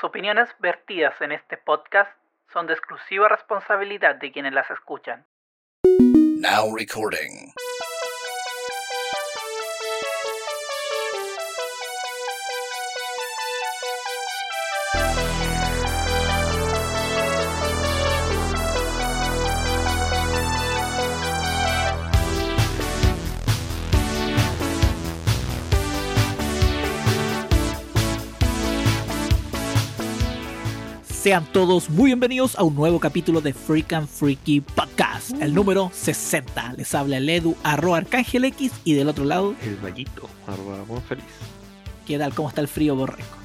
Las opiniones vertidas en este podcast son de exclusiva responsabilidad de quienes las escuchan. Sean todos muy bienvenidos a un nuevo capítulo de Freak and Freaky Podcast, el número 60. Les habla el Edu, arroba Arcángel X, y del otro lado, El vallito, arroba feliz. ¿qué tal? ¿Cómo está el frío, Borreco?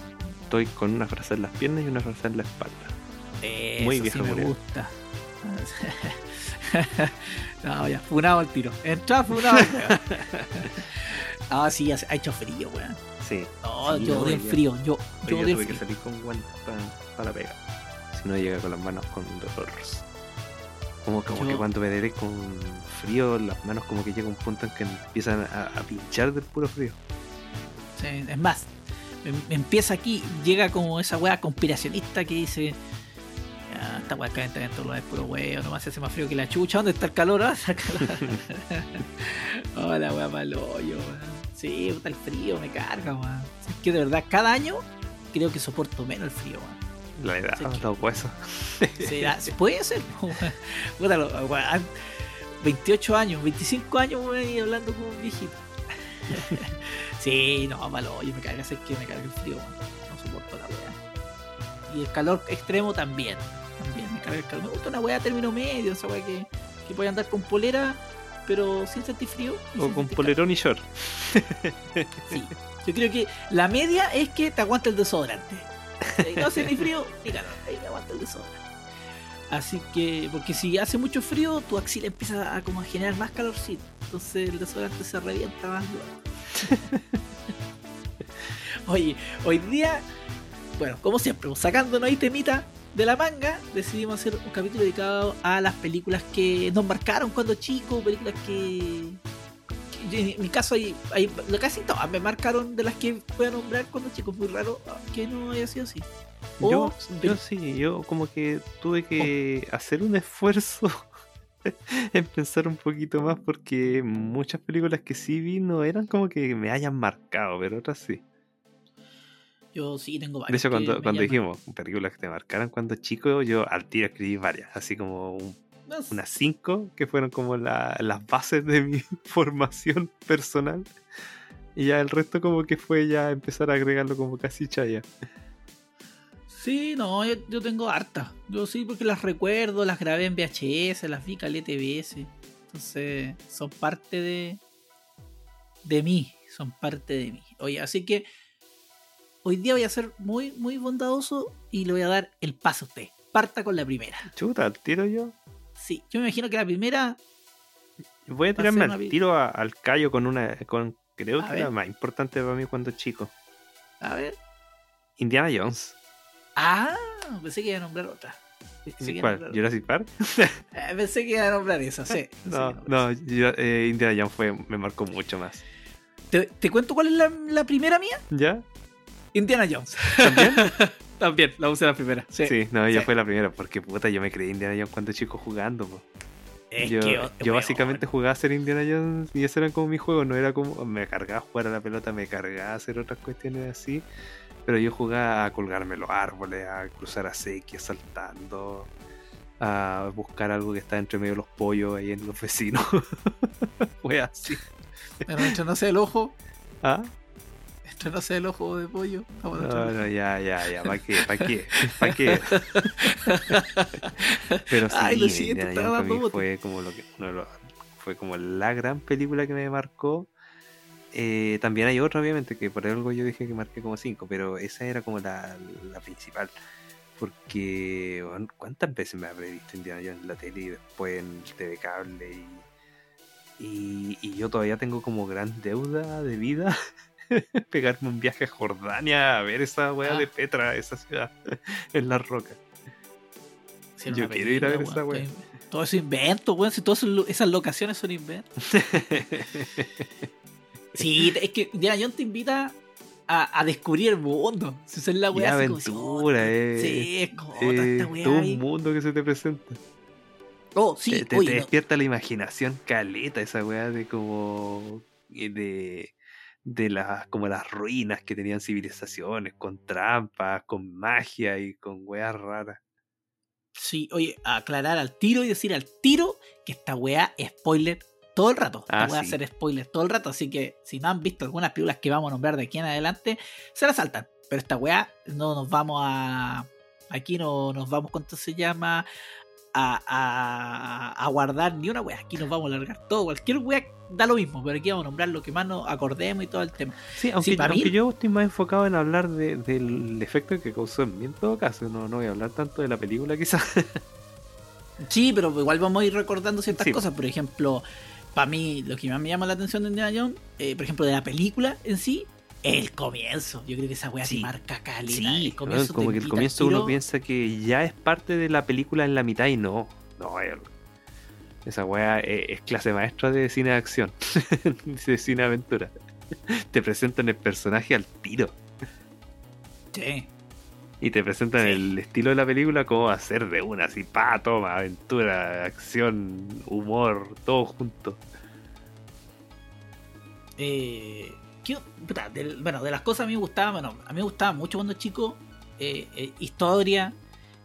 Estoy con una frase en las piernas y una frase en la espalda. Eso Muy sí vieja me murió. gusta. no, ya, funado al tiro. Entra funado. Ah, sí, ha hecho frío, weón. Sí. No, Sí, yo odio el frío. Yo, yo el tuve que frío. salir con guantes para la pega. Si no llega con las manos con dolor. Como, como Yo- que cuando me deré con frío, las manos como que llega un punto en que empiezan a, a pinchar del puro frío. Sí, es más, em- empieza aquí, llega como esa weá conspiracionista que dice. "Ah, esta weá calienta dentro lo es puro weón, nomás se hace más frío que la chucha. ¿Dónde está el calor? Ah, está el calor. oh, la weá mal hoyo, weón. Sí, puta el frío, me carga, weón. Es que de verdad, cada año creo que soporto menos el frío, weón. La edad, Sí. los huesos. Será- puede ser. Puta, lo- weón, 28 años, 25 años, weón, y hablando como un viejito. sí, no, malo, yo me carga, sé que me carga el frío, weón. No soporto la weá. Y el calor extremo también. También me carga el calor. Me gusta una weá término medio, esa weá que, que puede andar con polera, pero sin sentir frío. y O con polerón y short. Sí. Yo creo que la media es que te aguanta el desodorante. Ahí No hace ni frío ni calor. Ahí te aguanta el desodorante. Así que, porque si hace mucho frío, tu axila empieza a, como a generar más calorcito. Entonces el desodorante se revienta más luego. Oye, hoy día, bueno, como siempre, sacándonos ahí temita de la manga, decidimos hacer un capítulo dedicado a las películas que nos marcaron cuando chicos, películas que. que en mi caso, hay, hay casi todas me marcaron de las que voy a nombrar cuando chicos. Muy raro que no haya sido así. O Yo, yo sí, yo como que tuve que hacer un esfuerzo en pensar un poquito más porque muchas películas que sí vi no eran como que me hayan marcado, pero otras sí. Yo sí tengo De varias. hecho, que cuando, cuando dijimos películas que te marcaron cuando chico, yo al tiro escribí varias, así como un- unas cinco que fueron como la- las bases de mi formación personal. Y ya el resto como que fue ya empezar a agregarlo como casi chaya. Sí, no, yo, yo tengo hartas. Yo sí, porque las recuerdo, las grabé en VHS, las vi caleta TBS. Entonces, son parte de. de mí. Son parte de mí. Oye, así que. Hoy día voy a ser muy, muy bondadoso y le voy a dar el paso a usted. Parta con la primera. Chuta, al tiro yo. Sí, yo me imagino que la primera. Voy a tirarme al tiro a- al callo con una. con Creo A que era ver. más importante para mí cuando chico. A ver. Indiana Jones. Ah, pensé que iba a nombrar otra. ¿Cuál? nombrar- ¿Jurassic Park? Eh, pensé que iba a nombrar esa, sí. No, no, yo- eh, Indiana Jones fue, me marcó mucho más. ¿Te, te cuento cuál es la, la primera mía? ¿Ya? Indiana Jones. ¿También? También, la usé la primera. Sí. Sí, no, ella Sí. fue la primera, porque puta, yo me creí Indiana Jones cuando chico jugando. po. Es yo que, yo básicamente jugaba a ser Indiana Jones y ese era como mi juego, no era como me cargaba a jugar a la pelota, me cargaba a hacer otras cuestiones así, pero yo jugaba a colgarme los árboles, a cruzar a sequía saltando, a buscar algo que está entre medio de los pollos ahí en los vecinos. Fue así. Pero mientras no sea el ojo, ¿Ah? No sea el ojo de pollo, No, no, ya, ya, ya, ¿para qué? ¿Para qué? ¿Para qué? Pero sí, Ay, lo siento, estaba fue como lo que los- fue como la gran película que me marcó. Eh, también hay otra, obviamente, que por algo yo dije que marqué como 5, pero esa era como la, la principal. Porque, bueno, ¿cuántas veces me habré visto Indiana Jones en la tele y después en el TV Cable? Y, y, y yo todavía tengo como gran deuda de vida pegarme un viaje a Jordania a ver esa weá Ah. de Petra, esa ciudad en las rocas. Sí, Yo quiero ir a ver esa wea. que- Todo eso invento, weón. Si todas esas- locaciones son inventos. Sí, es que Indiana Jones te invita a, a descubrir el mundo. Si es la weá así como aventura, oh, eh. Sí, es como Eh, esta weá todo ahí. un mundo que se te presenta. Oh, sí, te, te- te oye, no, despierta la imaginación caleta esa weá de como eh, de de las como las ruinas que tenían civilizaciones con trampas con magia y con weas raras sí, oye, aclarar al tiro y decir al tiro que esta es spoiler todo el rato. Ah, sí. va a ser spoiler todo el rato. Así que si no han visto algunas películas que vamos a nombrar de aquí en adelante, se las saltan. Pero esta weá no nos vamos a. Aquí no nos vamos, ¿cuánto se llama? A, a, a guardar ni una weá. Aquí nos vamos a largar todo. Cualquier weá da lo mismo. Pero aquí vamos a nombrar lo que más nos acordemos y todo el tema. sí aunque, para aunque mí- yo estoy más enfocado en hablar de- del efecto que causó en mí en todo caso no, no voy a hablar tanto de la película quizás Sí, pero igual vamos a ir recordando ciertas Sí. cosas. Por ejemplo, para mí, lo que más me llama la atención de Indiana Jones, eh, por ejemplo, de la película en sí, el comienzo. Yo creo que esa weá Sí. se marca caleta. Sí, el comienzo como te que el comienzo tiro. uno piensa que ya es parte de la película en la mitad y no. No, eh, esa weá es, es clase maestra de cine de acción, de cine de aventura. Te presentan el personaje al tiro Sí. y te presentan Sí. el estilo de la película, cómo va a ser de una, así, pa, toma, aventura, acción, humor, todo junto. Eh, ¿qué- puta, del- bueno, de las cosas a mí me gustaba, bueno, a mí me gustaba mucho cuando chico, eh, eh, historia,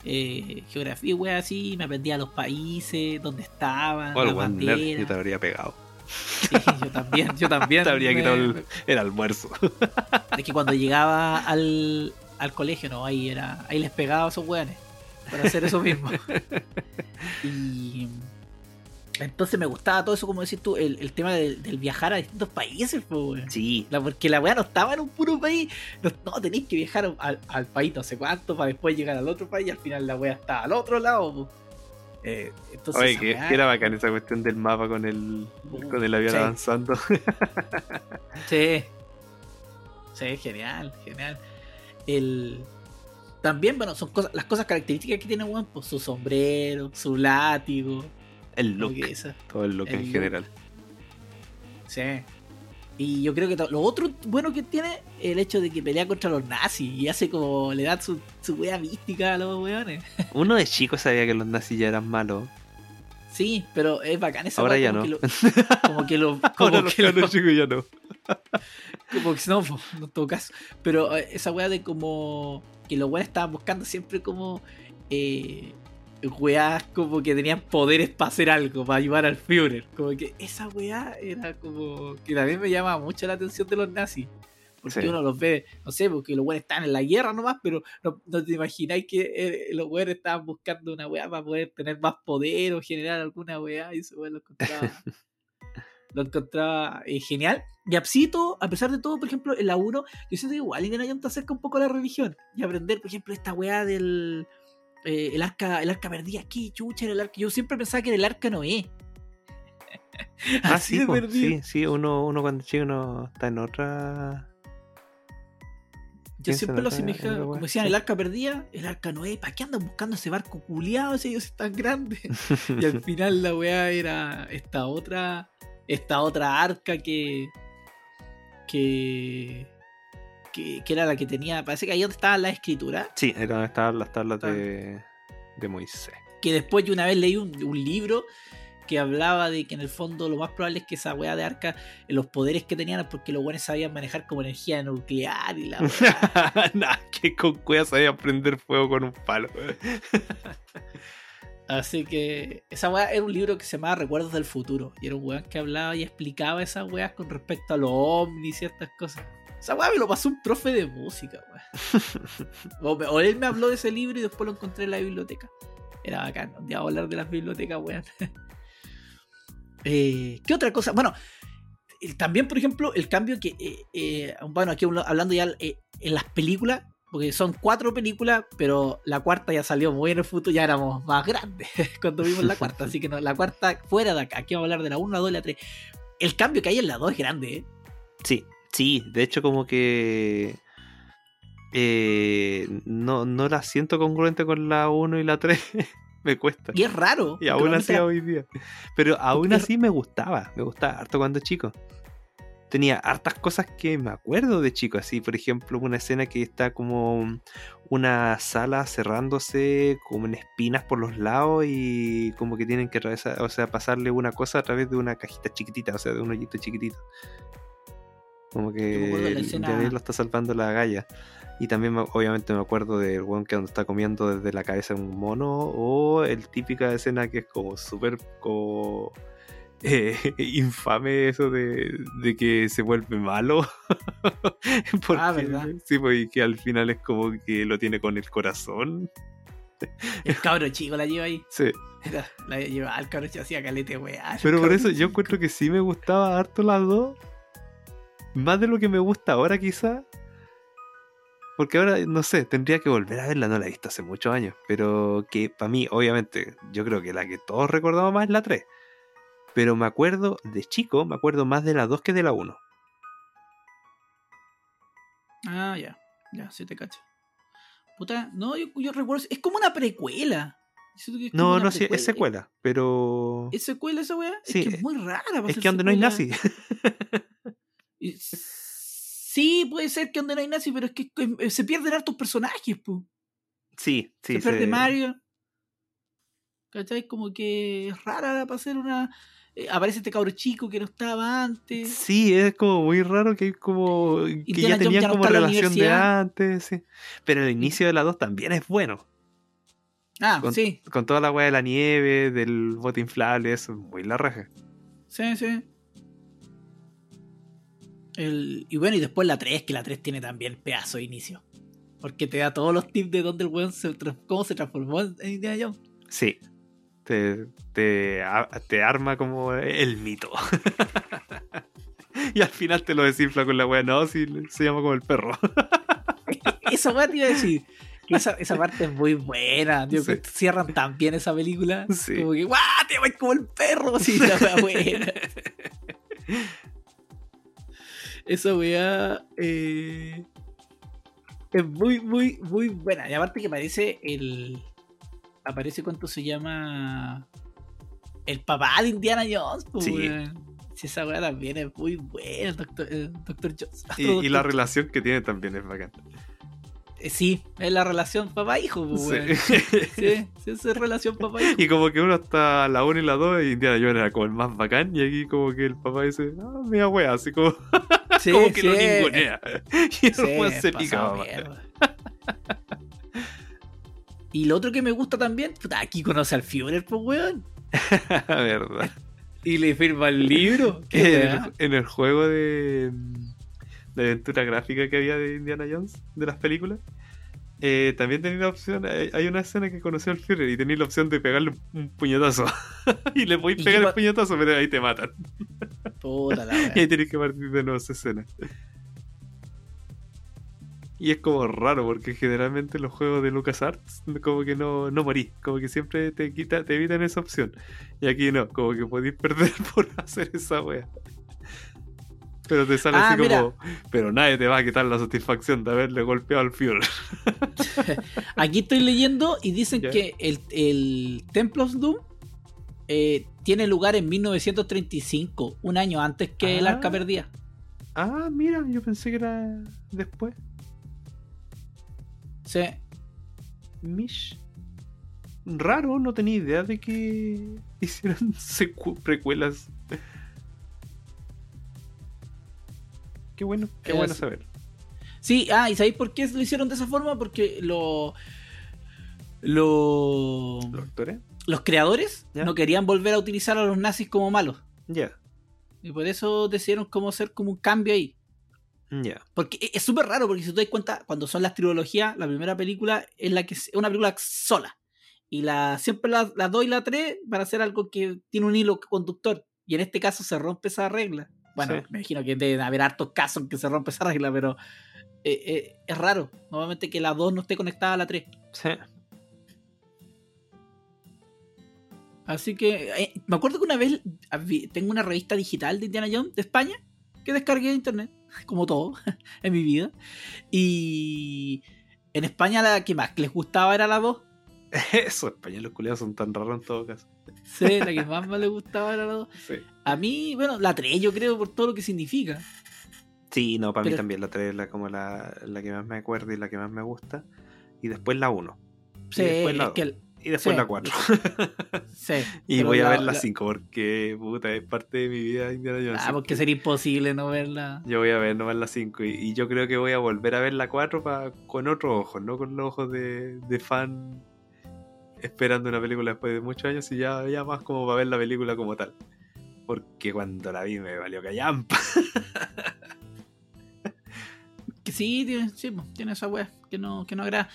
eh, geografía, wea así, me aprendía los países, dónde estaban, el las banderas. yo te habría pegado. Sí, yo también, yo también. Te habría quitado el, el almuerzo. Es que cuando llegaba al, al colegio, no, ahí era. Ahí les pegaba a esos weones. Para hacer eso mismo. y. Entonces me gustaba todo eso, como decís tú, el, el tema del, del viajar a distintos países, pues, weón. Sí, La- porque la weá no estaba en un puro país. No, no, tenéis que viajar al, al país no sé cuánto para después llegar al otro país y al final la weá está al otro lado. po. Eh, entonces, Oye, que, era bacán esa cuestión del mapa con el, con el avión Sí. avanzando. Sí. Sí, genial, genial. El... También, bueno, son cosas, las cosas características que tiene One, pues su sombrero, su látigo. El look, que todo el look el en look. general. Sí. Y yo creo que lo otro bueno que tiene es el hecho de que pelea contra los nazis y hace como le da su, su wea mística a los weones. Uno de chico sabía que los nazis ya eran malos. Sí, pero es bacán esa Ahora ya no. que lo- como que lo. Como Ahora los que lo- chicos ya no. Como que no, no en todo caso. Pero eh, esa weá de como que los weones estaban buscando siempre como eh, weas como que tenían poderes para hacer algo, para ayudar al Führer. Como que esa weá era como que también me llama mucho la atención de los nazis. Porque Sí. uno los ve, no sé, porque los weones están en la guerra nomás, pero no, no te imagináis que eh, los weones estaban buscando una weá para poder tener más poder o generar alguna weá y eso weón lo encontraba. lo encontraba eh, genial. Y Apsito, a pesar de todo, por ejemplo, en la 1, yo siento que igual Indiana Jones te acerca un poco a la religión y aprender, por ejemplo, esta weá del. Eh, el arca, el arca perdida, ¿qué chucha el arca? Yo siempre pensaba que era el arca Noé. Ah, Así sí, de po, perdido. sí, sí, uno, uno cuando chico no está en otra. Yo siempre lo asemejaba, como decían, el arca perdida, el arca Noé, ¿para qué andan buscando ese barco culiado si ellos están grandes? y al final la weá era esta otra, esta otra arca que, que, que, que era la que tenía, parece que ahí donde estaba la escritura, Sí, era donde estaban las tablas de, de Moisés. que después yo una vez leí un, un libro que hablaba de que en el fondo lo más probable es que esa weá de arca, eh, los poderes que tenían porque los buenos sabían manejar como energía nuclear y la weá. nah, que con cueva sabía prender fuego con un palo. Así que esa weá era un libro que se llamaba Recuerdos del Futuro. Y era un weón que hablaba y explicaba esas weas con respecto a los ovnis y ciertas cosas. Esa weá me lo pasó un profe de música, weón. o, o él me habló de ese libro y después lo encontré en la biblioteca. Era bacán. Un día vamos a hablar de las bibliotecas, weón. Eh, ¿Qué otra cosa? Bueno, también, por ejemplo, el cambio que. eh, eh, bueno, aquí hablando ya en las películas, porque son cuatro películas, pero la cuarta ya salió muy en el futuro, ya éramos más grandes cuando vimos la cuarta, así que no, la cuarta fuera de acá, aquí vamos a hablar de la 1, la 2 y la 3. El cambio que hay en la 2 es grande, ¿eh? Sí, sí, de hecho como que eh, no, no la siento congruente con la 1 y la 3. me cuesta. Y es raro. Y aún así hoy día. Pero aún así me gustaba, me gustaba harto cuando chico. tenía hartas cosas que me acuerdo de chico, así por ejemplo una escena que está como una sala cerrándose como en espinas por los lados y como que tienen que atravesar, o sea, pasarle una cosa a través de una cajita chiquitita, o sea, de un hoyito chiquitito. Como que la el escena- Javier lo está salvando la galla. Y también me- obviamente me acuerdo del weón que está comiendo desde la cabeza de un mono o el típica escena que es como súper como eh, infame eso de, de que se vuelve malo. Porque, Ah, ¿verdad? Sí, y que al final es como que lo tiene con el corazón. El cabro chico la lleva ahí. Sí. La, la lleva al cabro chico hacía calete, weá. Pero por eso yo encuentro que sí me gustaba harto las dos. Más de lo que me gusta ahora quizá. Porque ahora, no sé, tendría que volver a verla, no la he visto hace muchos años. Pero que para mí, obviamente, yo creo que la que todos recordamos más es la 3. Pero me acuerdo, de chico, me acuerdo más de la 2 que de la 1. Ah, ya. Ya, sí te cacho. Puta, no, yo, yo recuerdo. Es como una precuela. Es como No, una no, sí, es secuela. Pero... ¿Es secuela esa weá? Sí, es que eh, es muy rara. Es que donde no hay nazi. Sí, puede ser que donde no hay nazi, pero es que eh, se pierden hartos personajes, pu. Sí, sí. se pierde se- Mario. ¿Cachai? Como que es rara para hacer una. eh, aparece este cabro chico que no estaba antes. Sí, es como muy raro que como que Indiana ya tenían ya no como relación de antes, sí. Pero el inicio de la 2 también es bueno. Ah, Con- sí, Con toda la weá de la nieve, del bote inflable, eso es muy la raja. sí, sí. El, y bueno, y después la 3, que la 3 tiene también pedazo de inicio. Porque te da todos los tips de dónde el weón se, cómo se transformó en Indiana Jones. Sí. Te, te, arma como el mito. y al final te lo desinfla con la weá. No, sí, se llama como el perro. Esa weá te iba a decir. Esa, esa parte es muy buena. Sí. que cierran tan bien esa película. Sí. Como que, ¡guau! Te vas como el perro. Sí, esa weá buena. Esa weá eh, es muy, muy, muy buena. Y aparte que aparece el. Aparece cuánto se llama. El papá de Indiana Jones. pues, Sí. esa weá también es muy buena, el Doctor, el Doctor Jones. y, y la relación que tiene también es bacán. Eh, Sí, es la relación papá-hijo, pues, Sí. Sí, es relación papá-hijo. Y como que uno está la 1 y la 2 y Indiana Jones era como el más bacán. Y aquí como que el papá dice, ah, mira wea, así como, Sí, como que sí, lo ningunea. Y el sí, se pasado pica. mamá. mierda. Y lo otro que me gusta también, puta, aquí conoce al Führer, pues, weón. verdad. Y le firma el libro. Qué en, weá. el, en el juego de, de aventura gráfica que había de Indiana Jones, de las películas, eh, también tenía la opción, hay, hay una escena que conoció al Führer y tenía la opción de pegarle un puñetazo. y le podéis ¿Y pegar el y pero ahí te matan. Puta la. Y ahí tienes que partir de nuevo esa escena. Y es como raro, porque generalmente los juegos de LucasArts como que no, no morís, como que siempre te quita, te evitan esa opción. Y aquí no, como que podéis perder por hacer esa wea. Pero te sale Ah, así mira. como, pero nadie te va a quitar la satisfacción de haberle golpeado al Führer. Aquí estoy leyendo y dicen que el, el Temple of Doom eh, tiene lugar en 1935, un año antes que el Ah. Arca Perdida. Ah, mira, yo pensé que era después. Sí. Mish. Raro, no tenía idea de que hicieran precuelas. Qué bueno, qué Es- bueno saber. Sí, ah, ¿y sabéis por qué lo hicieron de esa forma? Porque lo, lo- ¿Los actores? los creadores no querían volver a utilizar a los nazis como malos. Ya, Y por eso decidieron cómo hacer como un cambio ahí. ya. Porque e- es súper raro, porque si te das cuenta, cuando son las trilogías, la primera película es la que es una película sola. Y la, siempre las la 2 y la 3 van a ser algo que tiene un hilo conductor. Y en este caso se rompe esa regla. Bueno, Sí. me imagino que deben haber hartos casos en que se rompe esa regla, pero eh, eh, es raro. Normalmente que la 2 no esté conectada a la 3. Sí. Así que eh, me acuerdo que una vez tengo una revista digital de Indiana Jones de España que descargué de internet, como todo en mi vida. Y en España la que más les gustaba era la 2. Esos españoles culiados son tan raros en todo caso. Sí, la que más me le gustaba era la 2. Sí. A mí, bueno, la 3 yo creo por todo lo que significa. Sí, no, para mí Pero- también la 3 es la, como la, la que más me acuerdo y la que más me gusta. Y después la 1. Sí, y después la es dos. que el- Y después sí. la 4. sí. y voy a la- ver la la- 5 porque, puta, es parte de mi vida Indiana Jones. Ah, porque que sería imposible no verla. Yo voy a ver nomás la 5 y, y yo creo que voy a volver a ver la 4 pa- con otros ojos, no con los ojos de, de fan esperando una película después de muchos años y ya, ya más como para ver la película como tal. Porque cuando la vi me valió callampa. Que sí, tiene, sí, tiene esa weá que no, que no agrada.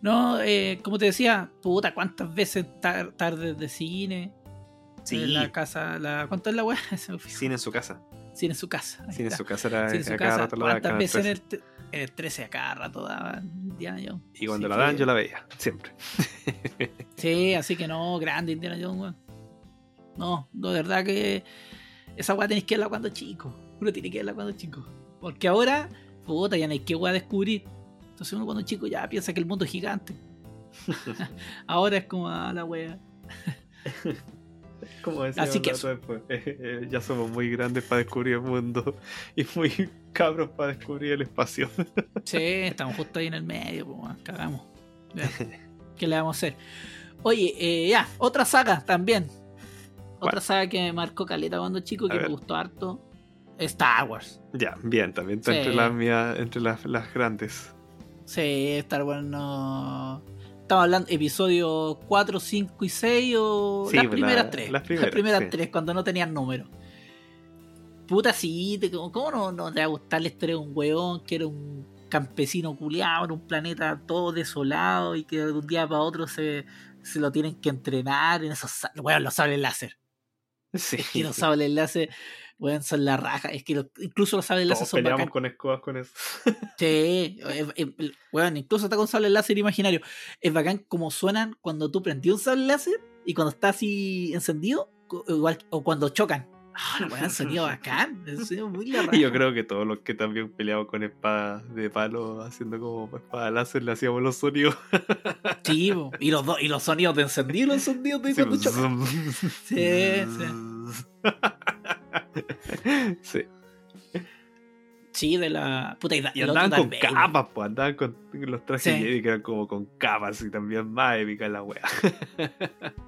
No, eh, como te decía, puta, cuántas veces tar- tardes de cine. Sí. En la casa, la, ¿cuánto es la weá? Cine en su casa. Cine en su casa. Cine en su casa era Cine en su casa. ¿Cuántas veces en 13. el, en el 13 a cada rato daban Indiana Jones? Y cuando Así la que- daban yo la veía, siempre. Sí, así que no, grande Indiana Jones, weón. No, no, de verdad que esa weá tenés que verla cuando chico. Uno tiene que verla cuando chico. Porque ahora, puta, ya no hay que weá descubrir. Entonces uno cuando chico ya piensa que el mundo es gigante. ahora es como a la weá. Como decía Así que eh, ya somos muy grandes para descubrir el mundo y muy cabros para descubrir el espacio. Sí, estamos justo ahí en el medio, pues, cagamos. ¿Qué le vamos a hacer? Oye, eh, ya, otra saga también. Otra saga que me marcó caleta cuando chico, A que me gustó harto. Star Wars. ya, bien, también está Sí. entre las mías, entre las, las grandes. Sí, Star Wars no. Estamos hablando episodio 4, 5 y 6 o Sí, las primeras la- tres. las primeras, sí. tres, cuando no tenían número. Puta, sí, te- ¿cómo no, no te va a gustar la historia de un weón que era un campesino culiado en un planeta todo desolado y que de un día para otro se, se lo tienen que entrenar en esos weón, los sables láser? Sí. Es que los sables láser, weón, son la raja. Es que incluso los sables láser son peleamos bacán. con escobas con eso. Sí, es- es- weón, incluso está con sable láser imaginario. Es bacán como suenan cuando tú prendí un sable láser y cuando está así encendido, igual, o cuando chocan. Ah, weón, sonido bacán. Sonido muy la raja. Y yo creo que todos los que también peleamos con espadas de palo, haciendo como espada láser, le hacíamos los sonidos. Sí, y los, dos y los sonidos de encendido los sonidos de Sí, cuando pues, chocan. zum. Sí, Sí. Sí, de la. Puta, y, da- Y andaban con capas, pues andaban con los trajes Sí. Jedi que eran como con capas y también más épica la wea.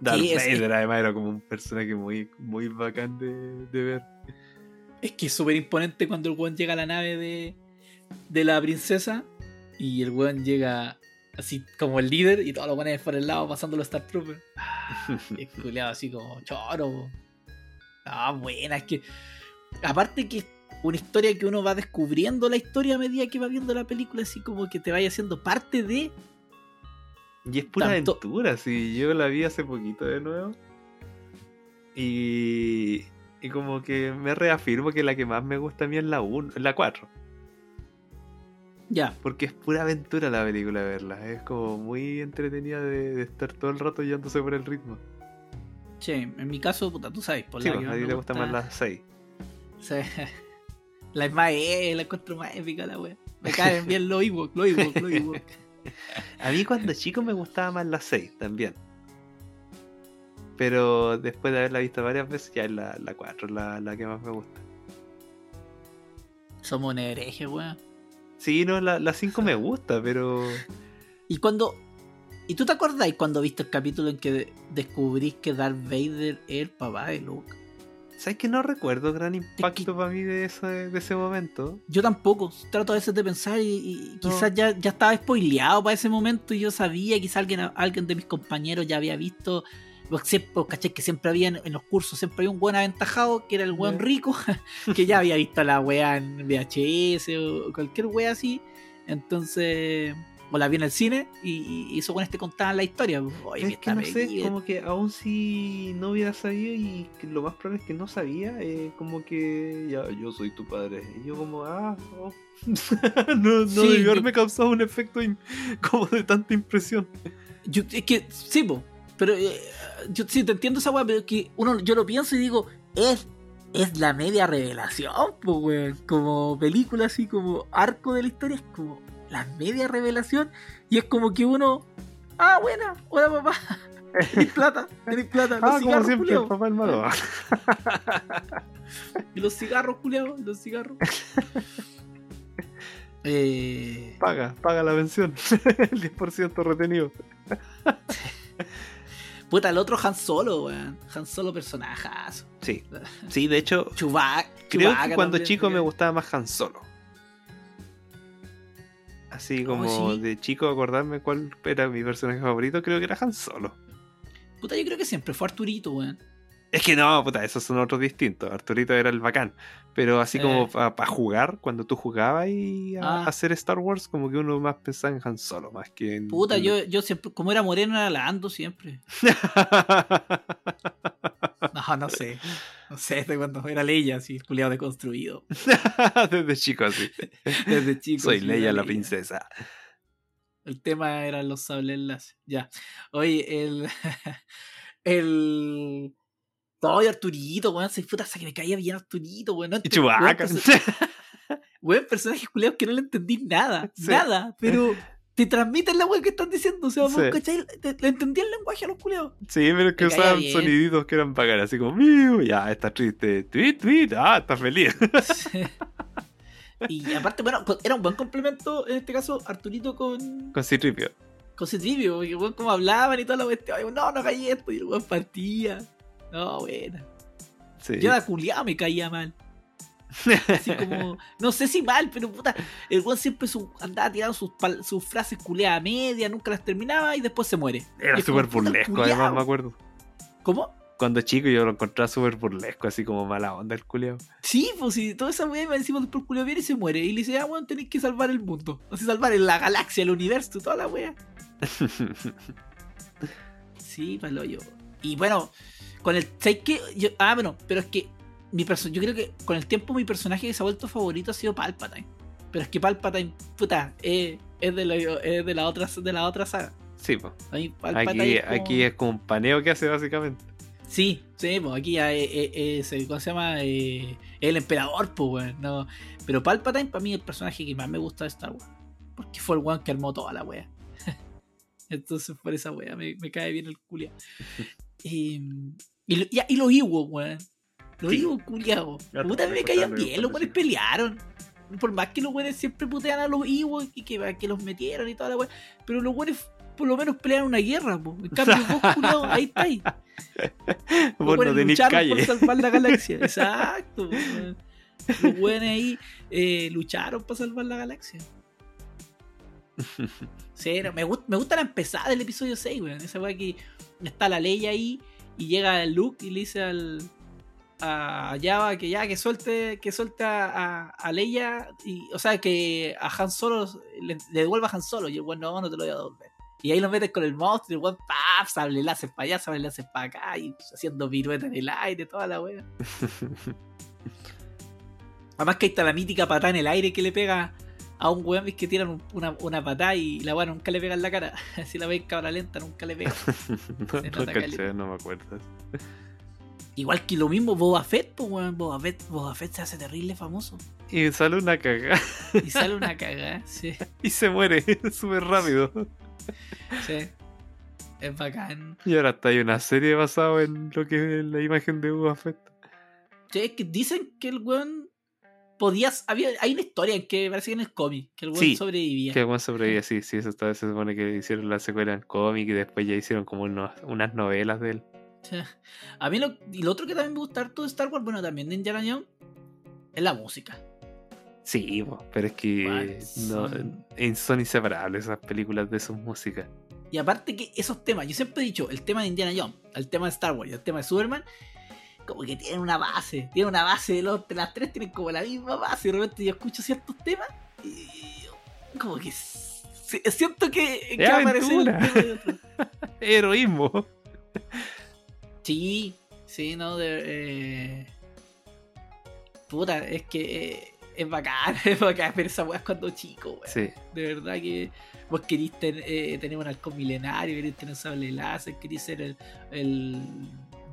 Darth Sí, es- Vader además era como un personaje muy, muy bacán de, de ver. Es que es súper imponente cuando el weón llega a la nave de, de la princesa y el weón llega así como el líder y todos los weones por el lado pasando los Star Troopers. Es culiado así como choro. Ah, buena, es que. Aparte que es una historia que uno va descubriendo la historia a medida que va viendo la película, así como que te vaya haciendo parte de. Y es pura Tanto- aventura, sí. Yo la vi hace poquito de nuevo. Y, y como que me reafirmo que la que más me gusta a mí es la 1, la 4. Ya, Porque es pura aventura la película verla. Es como muy entretenida de, de estar todo el rato yéndose por el ritmo. Sí, en mi caso, puta, tú sabes, por Sí, la pues, que a me te gusta más gusta- la 6. Sí. La es más, eh, la encuentro más épica la wea. Me caen bien los Ewok, los Ewok, los Ewok. A mí cuando chico me gustaba más la 6 también. Pero después de haberla visto varias veces, ya es la, la 4 la, la que más me gusta. Somos un hereje, weón. Sí, no, la, la 5 me gusta, pero... Y cuando. ¿Y tú te acordás cuando viste el capítulo en que de- descubrís que Darth Vader es el papá de Luke? ¿Sabes que no recuerdo gran impacto para mí de ese, de ese momento? Yo tampoco. Trato a veces de pensar y, y No. quizás ya, ya estaba spoileado para ese momento y yo sabía, quizás alguien, alguien de mis compañeros ya había visto. Siempre, caché que siempre había en, en los cursos, siempre había un buen aventajado que era el buen rico, que ya había visto la weá en VHS o cualquier weá así. Entonces, o la vi en el cine y, y eso con este contaban la historia. Oye, vi es que no sé, como que aún si no hubiera sabido y lo más probable es que no sabía, eh, como que ya yo soy tu padre. Y yo como, ah, oh. no, no Sí, debió yo- haberme causado un efecto como de tanta impresión. Yo, es que, sí, po, pero eh, yo sí te entiendo esa weá, pero es que uno, yo lo pienso y digo, es, es la media revelación, weón. Como película así, como arco de la historia, es como la media revelación. Y es como que uno Ah, buena, hola papá. Tenéis plata, tenéis plata. Los Ah, como cigarros, siempre, el culiao. papá el malo. Y los cigarros, culiao, los cigarros. eh, paga, paga la pensión. el 10% retenido. puta, el otro Han Solo, weón. Han Solo personajazo. Sí, sí, de hecho, Chewbacca. creo que cuando también, chico me gustaba más Han Solo. Así Oh, como sí. de chico acordarme cuál era mi personaje favorito, creo que era Han Solo. Puta, yo creo que siempre fue Arturito, weón. Es que no, puta, esos son otros distintos. Arturito era el bacán. Pero así como Eh. para jugar, cuando tú jugabas y a, Ah. hacer Star Wars, como que uno más pensaba en Han Solo, más que en. Puta, en- yo, yo siempre, como era moreno, era Lando siempre. No, no sé. No sé, desde cuando era Leia, así, culiado deconstruido. Desde chico así. Desde chico. Soy Leia la princesa. El tema eran los sables. Ya. Oye, el. El. Todo Arturito, weón. Se puta, hasta que me caía bien Arturito, weón. No Y Chewbacca. weón, perso- Weón, personajes culiados que no le entendí nada. Sí. Nada. Pero te transmiten la weón que están diciendo. O sea, vos, Sí. ¿cachai? Le entendí el lenguaje a los culiados. Sí, pero es que usaban bien. soniditos que eran bacanas, así como, "Miu", ya, está triste, tweet, tweet, ah, está feliz. y aparte, bueno, co- era un buen complemento, en este caso, Arturito con, Con Citripio. con Citripio, porque weón, como hablaban y toda la cuestión, y, no, no hagáis esto, y el weón partía. No, bueno. Sí. Yo era culiado, me caía mal. Así como, no sé si mal, pero puta, el weón siempre su- andaba tirando sus, frases culiadas a media, nunca las terminaba y después se muere. Era súper burlesco, culiao. además, me acuerdo. ¿Cómo? Cuando chico yo lo encontraba súper burlesco, así como mala onda el culiao. Sí, pues si toda esa weá me encima después el culiao viene y se muere. Y le dice, ah, weón, tenéis que salvar el mundo. O sea, salvar la galaxia, el universo, toda la weá. Sí, palo yo. Y bueno, con el. ¿Sabes qué? Yo- ah, bueno, pero es que. Mi perso yo creo que con el tiempo mi personaje que se ha vuelto favorito ha sido Palpatine. Pero es que Palpatine, puta, eh, es, de, la, es de la otra de la otra saga. sí, pues. Aquí, es como- aquí es como un paneo que hace básicamente. Sí, sí, pues aquí ya es, es- es el- ¿cómo se llama? Eh, el emperador, pues, weón. No. Pero Palpatine para mí es el personaje que más me gusta de Star Wars. Porque fue el weón que armó toda la wea. Entonces por esa wea me, me cae bien el culia. y, y, y los Ewoks, weón. Los Sí. Ewoks culiados. Puta, me caían bien, los weones pelearon. Por más que los weones siempre putean a los Ewoks y que, que los metieron y toda la wea. Pero los weones por lo menos pelearon una guerra, po. En cambio, vos, culiao, ahí estáis. Los Vos no tenés lucharon calle. por salvar la galaxia. Exacto. weón. Los weones ahí eh, lucharon para salvar la galaxia. Sí, me, gust- me gusta la empezada del episodio 6, weón. Esa weá que está la ley ahí y llega Luke y le dice al a Java que ya que suelte que suelte a, a, a Leia y o sea que a Han Solo le, le devuelva a Han Solo y el weón no, no te lo voy a devolver. Y ahí lo metes con el monstruo y el weón ¡paf! sable láser para allá, sable láser para acá y haciendo piruetas en el aire, toda la wea. Además que ahí está la mítica patada en el aire que le pega a un weón que tiran un- una, una patada y la weá nunca le pega en la cara. si la ves en cámara lenta nunca le pega. no, caché, me acuerdo. Igual que lo mismo Boba Fett, pues weón. Boba Fett, Boba Fett se hace terrible famoso. Y sale una cagada Y sale una cagada, sí, y se muere súper rápido. sí. Es bacán. Y ahora está hay una serie basada en lo que es la imagen de Boba Fett. Sí, es que dicen que el weón podías. Había, hay una historia en que parece que en el cómic, que el Sí, sobrevivía. Que el buen sobrevivía, sí, sí, eso está, se supone que hicieron la secuela en cómic y después ya hicieron como unos- unas novelas de él. A mí lo, y lo otro que también me gusta harto de Star Wars, bueno, también de Indiana Jones, es la música. Sí, pero es que no, son inseparables esas películas de sus músicas. Y aparte que esos temas, yo siempre he dicho, el tema de Indiana Jones, el tema de Star Wars y el tema de Superman, como que tienen una base, tienen una base de los, las tres tienen como la misma base, y de repente yo escucho ciertos temas y como que siento que, que Es va a aparecer el aventura. tema de otro. Heroísmo. Sí, sí, no, de, eh, puta, es que eh, es bacán, es bacán ver esa weá cuando chico, weón. Sí, De verdad que vos querís ten- eh, tener un halcón milenario, querís tener un sable láser, querís ser el, el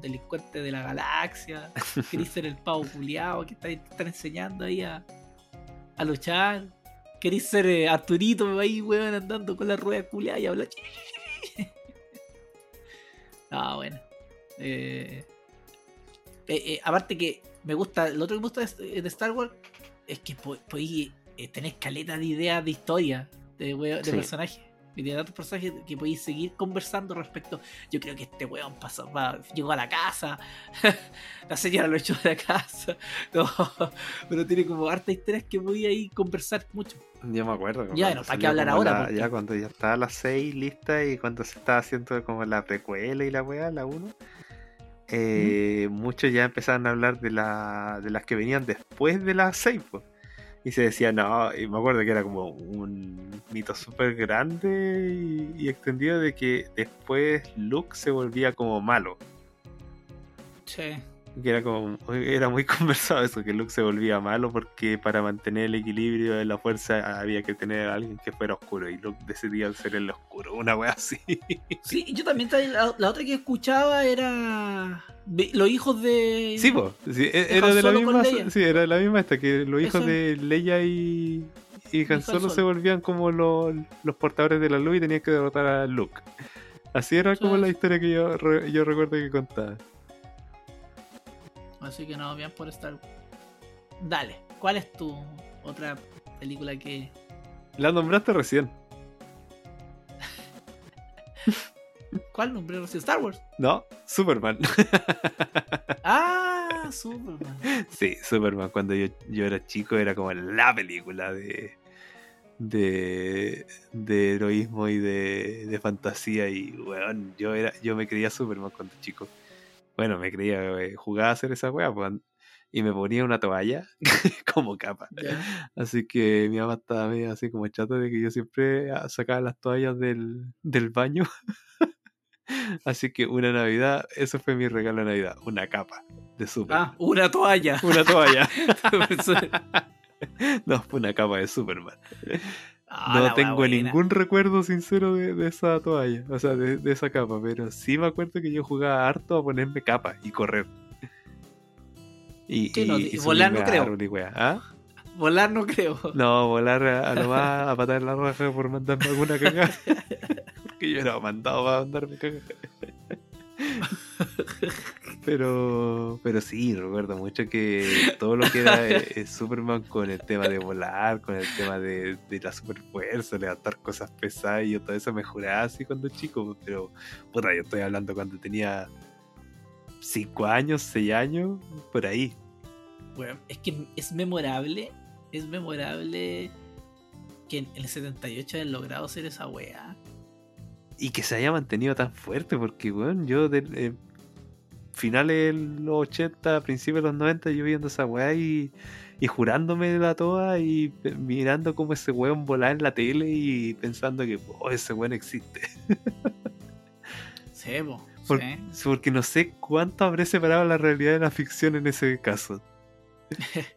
delincuente de la galaxia, querís ser el pavo culiao que te están enseñando ahí a, a luchar, querís ser eh, Arturito ahí, weón, andando con la rueda culiada y hablar. no, bueno. Eh, eh, eh, aparte que me gusta, lo otro que me gusta de, de Star Wars es que po- podéis tener caleta de ideas de historia de, de Sí. personajes. Y de otros personajes que podéis seguir conversando respecto. Yo creo que este weón pasó, va- llegó a la casa. la señora lo echó de la casa. No, pero tiene como hartas historias que podía ahí conversar mucho. Yo me acuerdo. Ya, cuando no, ¿para qué hablar ahora? la- Porque- Ya cuando ya estaba las 6 lista y cuando se estaba haciendo como la precuela y la weá, la 1. eh, Muchos ya empezaron a hablar de, la, de las que venían después de las 6. Y se decía, no, y me acuerdo que era como un mito súper grande y, y extendido de que después Luke se volvía como malo. Sí. Que era como era muy conversado eso, que Luke se volvía malo porque para mantener el equilibrio de la fuerza había que tener a alguien que fuera oscuro y Luke decidía ser el oscuro, una wea así. Sí, yo también la, la otra que escuchaba era los hijos de Sí, pues, sí, e- era de la misma, sí, era de la misma esta que los hijos Eso. de Leia y y Han Solo se volvían como los, los portadores de la luz y tenían que derrotar a Luke. Así era como la historia que yo yo recuerdo que contaba. Así que no, bien por Star Wars. Dale, ¿cuál es tu otra película que La nombraste recién. ¿Cuál nombre recién? Star Wars. No, Superman. Ah, Superman. Sí, Superman cuando yo, yo era chico era como la película de de, de heroísmo y de, de fantasía y weón, yo era yo me creía Superman cuando chico. Bueno, me creía eh, jugaba a hacer esa weá pues, y me ponía una toalla como capa. Así que mi mamá estaba medio así como chato de que yo siempre ah, sacaba las toallas del, del baño. Así que una Navidad, eso fue mi regalo de Navidad, una capa de Superman. Ah, una toalla. Una toalla. No, fue una capa de Superman. Ah, no tengo buena. ningún recuerdo sincero de, de esa toalla, o sea, de, de esa capa, pero sí me acuerdo que yo jugaba harto a ponerme capa y correr. Y, Sí, no, y- volar no creo. ¿Ah? Volar no creo. No, volar a, a lo más a patar la raja por mandarme alguna cagada. Porque yo era mandado para mandarme cagada. Pero, pero sí, recuerdo mucho que todo lo que era eh, eh, Superman con el tema de volar, con el tema de, de la superfuerza, levantar cosas pesadas, y yo todo eso me juraba así cuando chico, pero puta, yo estoy hablando cuando tenía 5 años, 6 años, por ahí. Bueno, es que es memorable. Es memorable que en el 78 hayan logrado hacer esa wea. y que se haya mantenido tan fuerte, porque, weón, yo de eh, finales de los 80, principios de los 90, yo viendo esa weá y, y jurándome de la toa y mirando cómo ese weón volaba en la tele y pensando que, oh, ese weón existe. Sí, po, Por- sí. Porque no sé cuánto habré separado la realidad de la ficción en ese caso.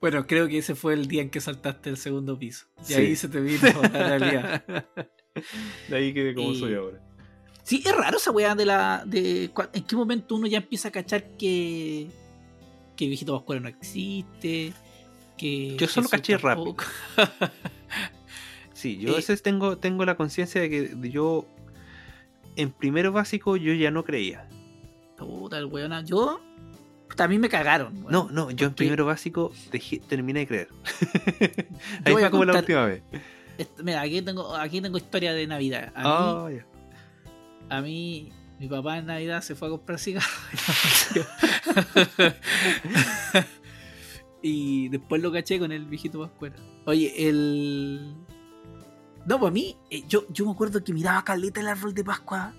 Bueno, creo que ese fue el día en que saltaste el segundo piso. Y Sí. ahí se te vino la realidad. De ahí quedé como Y- soy ahora. Sí, es raro esa weá de la. de ¿En qué momento uno ya empieza a cachar que. que Viejito Pascual no existe? Que. Yo solo caché tampoco. Sí, yo a Eh, veces tengo, tengo la conciencia de que yo en primero básico yo ya no creía. Puta, el weón. Yo. También me cagaron. weón. No, no, yo en primero básico dejé- terminé de creer. Ahí fue a como la última vez. Mira, aquí tengo, aquí tengo historia de Navidad. A mí, Ah, ya. A mí, mi papá en Navidad se fue a comprar cigarros. y después lo caché con el viejito Pascuera. Oye, el. No, pues a mí, eh, yo, yo me acuerdo que miraba caleta el árbol de Pascua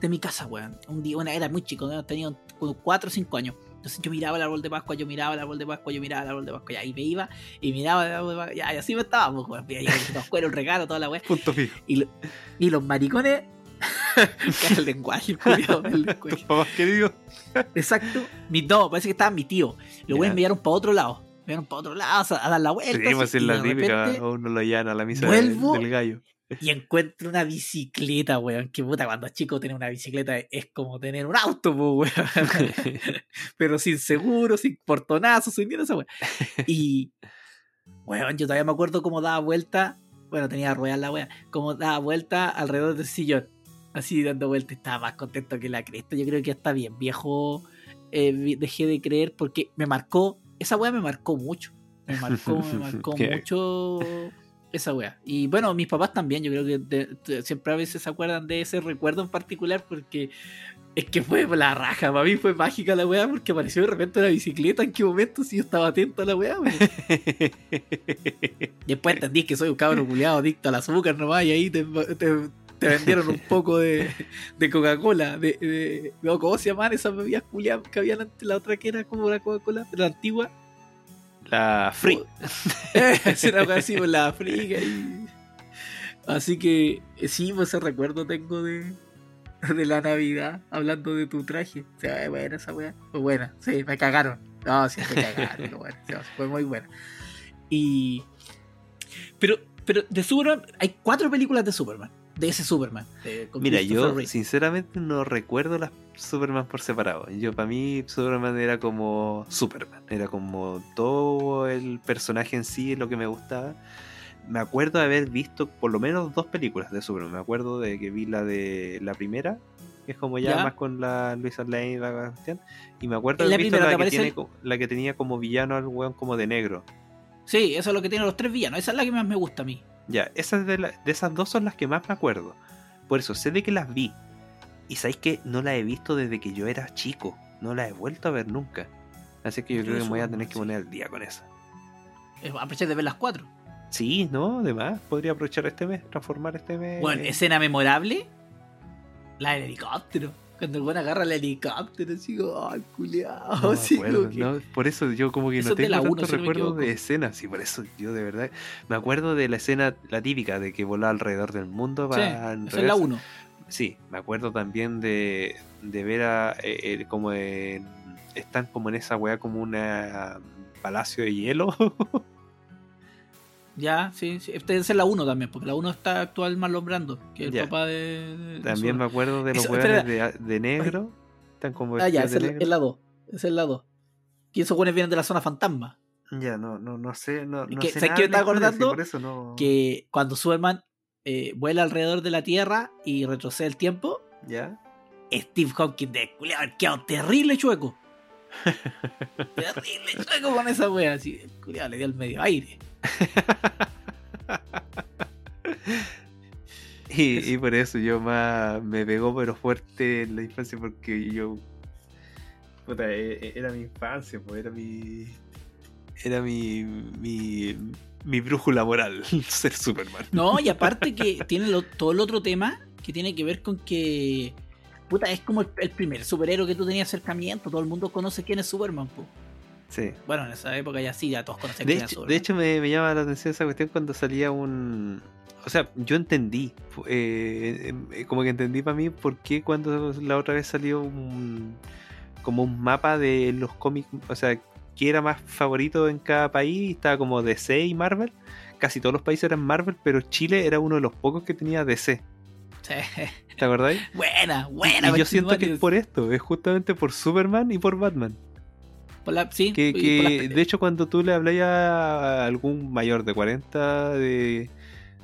de mi casa, weón. Un día, bueno, era muy chico, ¿no? tenía como 4 o 5 años. Entonces yo miraba el árbol de Pascua, yo miraba el árbol de Pascua, yo miraba el árbol de Pascua, y me iba, y miraba el árbol de Pascua, y así me estábamos, weón. Y ahí el Pascuero, un regalo, toda la weá. Punto fijo. Y, lo- y los maricones. el lenguaje, lenguaje. Exacto. Mi, no, parece que estaba mi tío. Los güeyes me llevaron para otro lado. Me llevaron para otro lado a dar la vuelta. Y la típica, uno lo llaman a la misa vuelvo- del, gallo. Y encuentro una bicicleta, weón. Que puta, cuando chico tener una bicicleta es como tener un auto, weón. Pero sin seguro, sin portonazo, sin de esa weón. Y, weón, yo todavía me acuerdo cómo daba vuelta. Bueno, tenía ruedas la weón. Cómo daba vuelta alrededor del sillón. Así dando vueltas, estaba más contento que la cresta. Yo creo que está bien viejo. eh, dejé de creer porque me marcó, esa weá me marcó mucho. Me marcó, me marcó mucho esa weá. Y bueno, mis papás también, yo creo que de- de- siempre a veces se acuerdan de ese recuerdo en particular porque es que fue la raja, para mí fue mágica la weá porque apareció de repente una bicicleta, en qué momento si yo estaba atento a la weá. Después entendí que soy un cabro culiado adicto al azúcar nomás y ahí te, te- te vendieron un poco de, de Coca-Cola. De, de- no, ¿Cómo se llaman esas bebidas culiadas que habían antes? La otra que era como la Coca-Cola, la antigua. La Free. Era así, pues, la friga y... Así que eh, sí, pues ese recuerdo tengo de, de la Navidad, hablando de tu traje. O sea, es buena esa weá. Fue buena. Sí, me cagaron. No, sí, me cagaron. pero bueno, sí, fue muy buena. Y... Pero, pero de Superman, hay cuatro películas de Superman. De ese Superman. de- Mira, yo sinceramente no recuerdo las Superman por separado. Yo para mí Superman era como Superman, era como todo el personaje en sí lo que me gustaba. Me acuerdo de haber visto por lo menos dos películas de Superman. Me acuerdo de que vi la de la primera, que es como ya, Ya. más con la Luisa Lane y la cuestión. Y me acuerdo de haber visto la ¿te que, tiene, la que tenía como villano al weón como de negro. Sí, eso es lo que tienen los tres villanos. Esa es la que más me gusta a mí. Ya, esas de, la- de esas dos son las que más me acuerdo. Por eso, sé de que las vi. Y sabéis que no las he visto desde que yo era chico. No las he vuelto a ver nunca. Así que yo creo que me voy a eso, tener que poner al día con esa. Eh, Aproveché de ver las cuatro. Sí, ¿no? Además, podría aprovechar este mes, transformar este mes. Bueno, en- escena memorable. La del helicóptero. Cuando el buen agarra el helicóptero, así como, ay, culiao. No así acuerdo, que- no, por eso yo como que Eso no tengo la tantos uno, si recuerdos de escenas. Sí, por eso yo de verdad me acuerdo de la escena, la típica de que volaba alrededor del mundo Sí, para esa es la enredarse. uno. Sí, me acuerdo también de, de ver a eh, como en- están como en esa weá como una um, palacio de hielo. Ya, sí, sí. Esta es la uno también, porque la uno está actual Marlon Brando, que es el Ya. papá de. de- también me acuerdo de los espera. de, de negro. Están como Ah, ya, es, negro. es la 2. Esa es la 2. Que esos buenos vienen de la zona fantasma. Ya, no, no, no sé, no, no Que- sé ¿sabes qué me sí, acordando? por eso no... Que cuando Superman eh, vuela alrededor de la Tierra y retrocede el tiempo, ¿Ya? Steve Hawking de quedado terrible chueco. terrible chueco con esa wea. Así, culiao, le dio el medio aire. Y, y por eso yo más me pegó pero fuerte en la infancia porque yo puta, e- e- era mi infancia, pues era mi era mi mi, mi brújula moral ser Superman. No, y aparte que tiene lo- todo el otro tema que tiene que ver con que. Puta, es como el, el primer superhéroe que tú tenías acercamiento. Todo el mundo conoce quién es Superman, po. Sí. Bueno, en esa época ya sí, ya todos conocen De hecho, de hecho me, me llama la atención esa cuestión cuando salía un o sea, yo entendí, eh, eh, como que entendí para mí por qué cuando la otra vez salió un, como un mapa de los cómics, o sea, que era más favorito en cada país, estaba como DC y Marvel, casi todos los países eran Marvel, pero Chile era uno de los pocos que tenía DC, Sí. ¿te acordáis? Buena, buena. y yo siento que es por esto, es justamente por Superman y por Batman. Por la- sí, Que, que, de hecho cuando tú le hablas a algún mayor de 40, de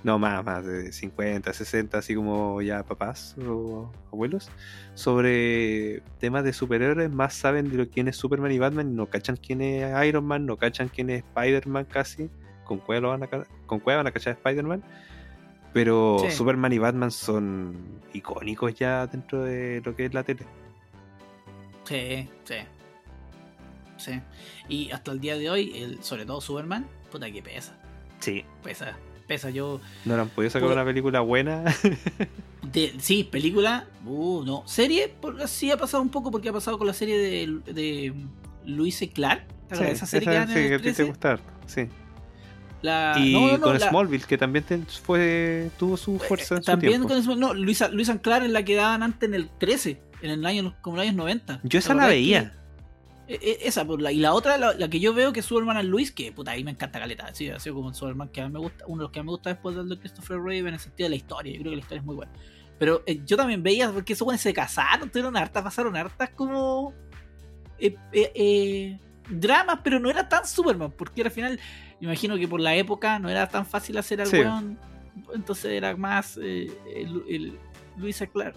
no más, más de 50, 60, así como ya papás o abuelos, sobre temas de superhéroes, más saben de lo quién es Superman y Batman no cachan quién es Iron Man, no cachan quién es Spider-Man casi, con cueva, van a, con cueva van a cachar a Spider-Man. Pero Sí. Superman y Batman son icónicos ya dentro de lo que es la tele. Sí, sí. Sí. Y hasta el día de hoy, el, sobre todo Superman, puta que pesa. Sí. Pesa. Pesa. Yo. No han podido sacar una película buena. de- sí, película. Uh, no. Serie, por, sí ha pasado un poco porque ha pasado con la serie de, de Luis Clark. ¿Te acuerdas de esa serie que dan sí, en el que te 13? gusta sí. La- y no, no, no, con la- Smallville, que también fue, tuvo su fuerza en su También tiempo. con eso, no, Luis, Luis and Clark es la que daban antes en el 13, en el año, como en los años 90. Yo ¿Te esa la veía. E- e- esa, pues, la- y la otra, la, la que yo veo que es Superman and Luis, que puta, ahí me encanta Caleta. Sí, ha sido como el Superman que a mí me gusta, uno de los que a mí me gusta después del de Christopher Reeve en el sentido de la historia. Yo creo que la historia es muy buena. Pero eh, yo también veía, porque esos se casaron, tuvieron hartas, pasaron hartas como. eh, eh, eh, dramas, pero no era tan Superman, porque al final, imagino que por la época no era tan fácil hacer al Sí. weón. Entonces era más el, el- Luisa Clark.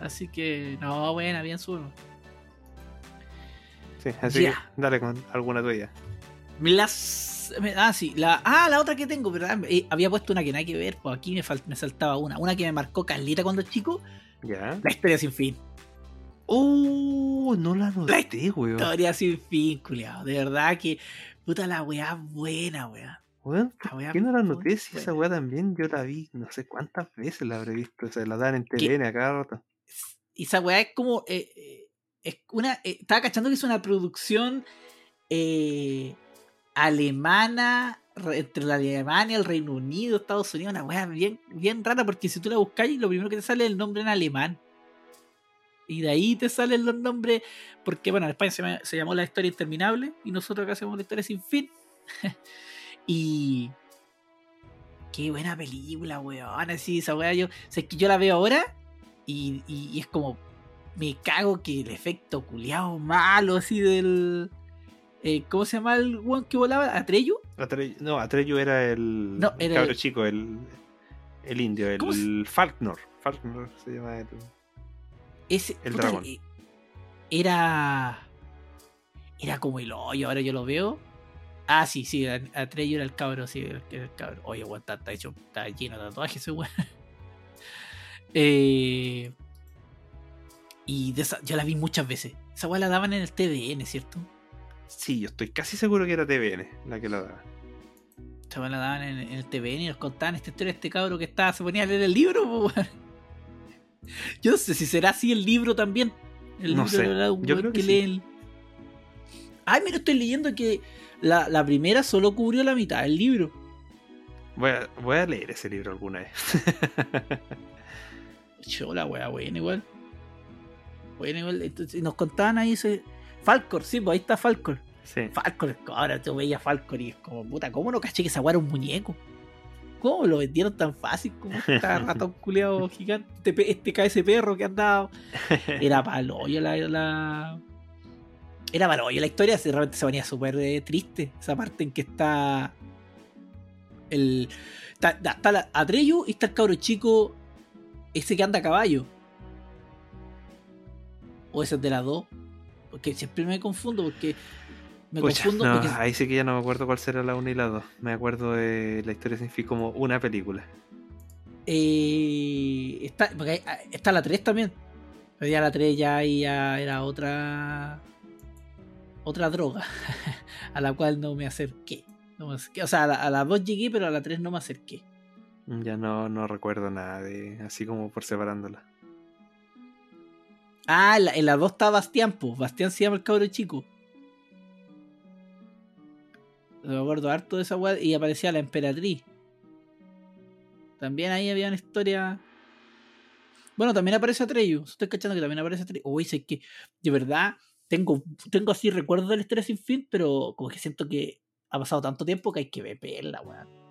Así que, no, buena, bien sueno. Sí, así Ya. que dale con alguna tuya. Las. Ah, sí. La, ah, la otra que tengo, pero eh, había puesto una que nada que ver, pues aquí me, fal- me saltaba una. Una que me marcó Carlita cuando chico. ¿Ya? La historia sin fin. Uh, no la noté, weón. Historia sin fin, culiao. De verdad que. Puta la weá buena, weá. Weón, La weá ¿por qué no la noté? Si esa weá también yo la vi, no sé cuántas veces la habré visto. O sea, la dan en TVN a cada rato. Y esa weá es como. eh, eh, es una. eh, estaba cachando que es una producción eh, alemana. re- Entre la Alemania, el Reino Unido, Estados Unidos, una weá bien, bien rara, porque si tú la buscas, lo primero que te sale es el nombre en alemán. Y de ahí te salen los nombres, porque bueno, en España se, llamó La Historia Interminable, y nosotros acá hacemos La Historia Sin Fin. y. Qué buena película, weón. Así, esa weá, yo. O sea, es que yo la veo ahora y- y es como. Me cago que el efecto culiao malo, así del. eh, ¿Cómo se llama el weón que volaba? ¿Atreyu? Atre- no, Atreyu era el, No, el era cabro el- chico, el, el indio, ¿Cómo el Falknor. Falknor se llama el... Ese. El puta, dragón. eh, Era. Era como el hoyo, ahora yo lo veo. Ah, sí, sí, Atreyu era el cabro, sí, era el, el cabro. Oye, está, está hecho, está lleno de tatuajes ese weón. Eh, y de esa, yo la vi muchas veces. Esa weá la daban en el TVN, ¿cierto? Sí, yo estoy casi seguro que era TVN la que la daba. Esa weá la daban en, en el TVN y nos contaban esta historia de este cabro que estaba, se ponía a leer el libro. Yo no sé si será así el libro también. El No libro sé, era un yo creo que sí. lee el- Ay, mira, estoy leyendo que la, la primera solo cubrió la mitad del libro. Voy a, voy a leer ese libro alguna vez. Yo la weá, buena igual. Buena igual. Entonces, y nos contaban ahí ese. Falcor, sí, pues ahí está Falcor. sí. Falcor, ahora tú veías Falcor y es como, puta, ¿cómo no caché que esa weá era un muñeco? ¿Cómo lo vendieron tan fácil como este ratón culeado gigante? Este, este ese perro que han dado. Era paloyo la, la. Era paloyo la historia, si realmente se venía súper eh, triste. Esa parte en que está. El. Está, está- está la Atreyu y está el cabro chico. Ese que anda a caballo. O ese es de las dos. Porque siempre me confundo, porque. Me Pucha, confundo no, porque. ahí sí que ya no me acuerdo cuál será la 1 y la 2. Me acuerdo de la historia sin fin como una película. Eh, está, porque hay- está la 3 también. Pero ya la 3 ya, ya era otra. Otra droga. a la cual no me acerqué. No me acerqué. O sea, a la, a la 2 llegué, pero a la 3 no me acerqué. Ya no, no recuerdo nada de así como por separándola. Ah, en la, en la 2 está Bastián, pues. Bastián se llama el cabro chico. Me acuerdo harto de esa weá. Y aparecía la emperatriz. También ahí había una historia. Bueno, también aparece Atreyu. Estoy cachando que también aparece Atreyu. Uy, sé que de verdad tengo, tengo así recuerdos de la historia sin fin, pero como que siento que ha pasado tanto tiempo que hay que verla, weón.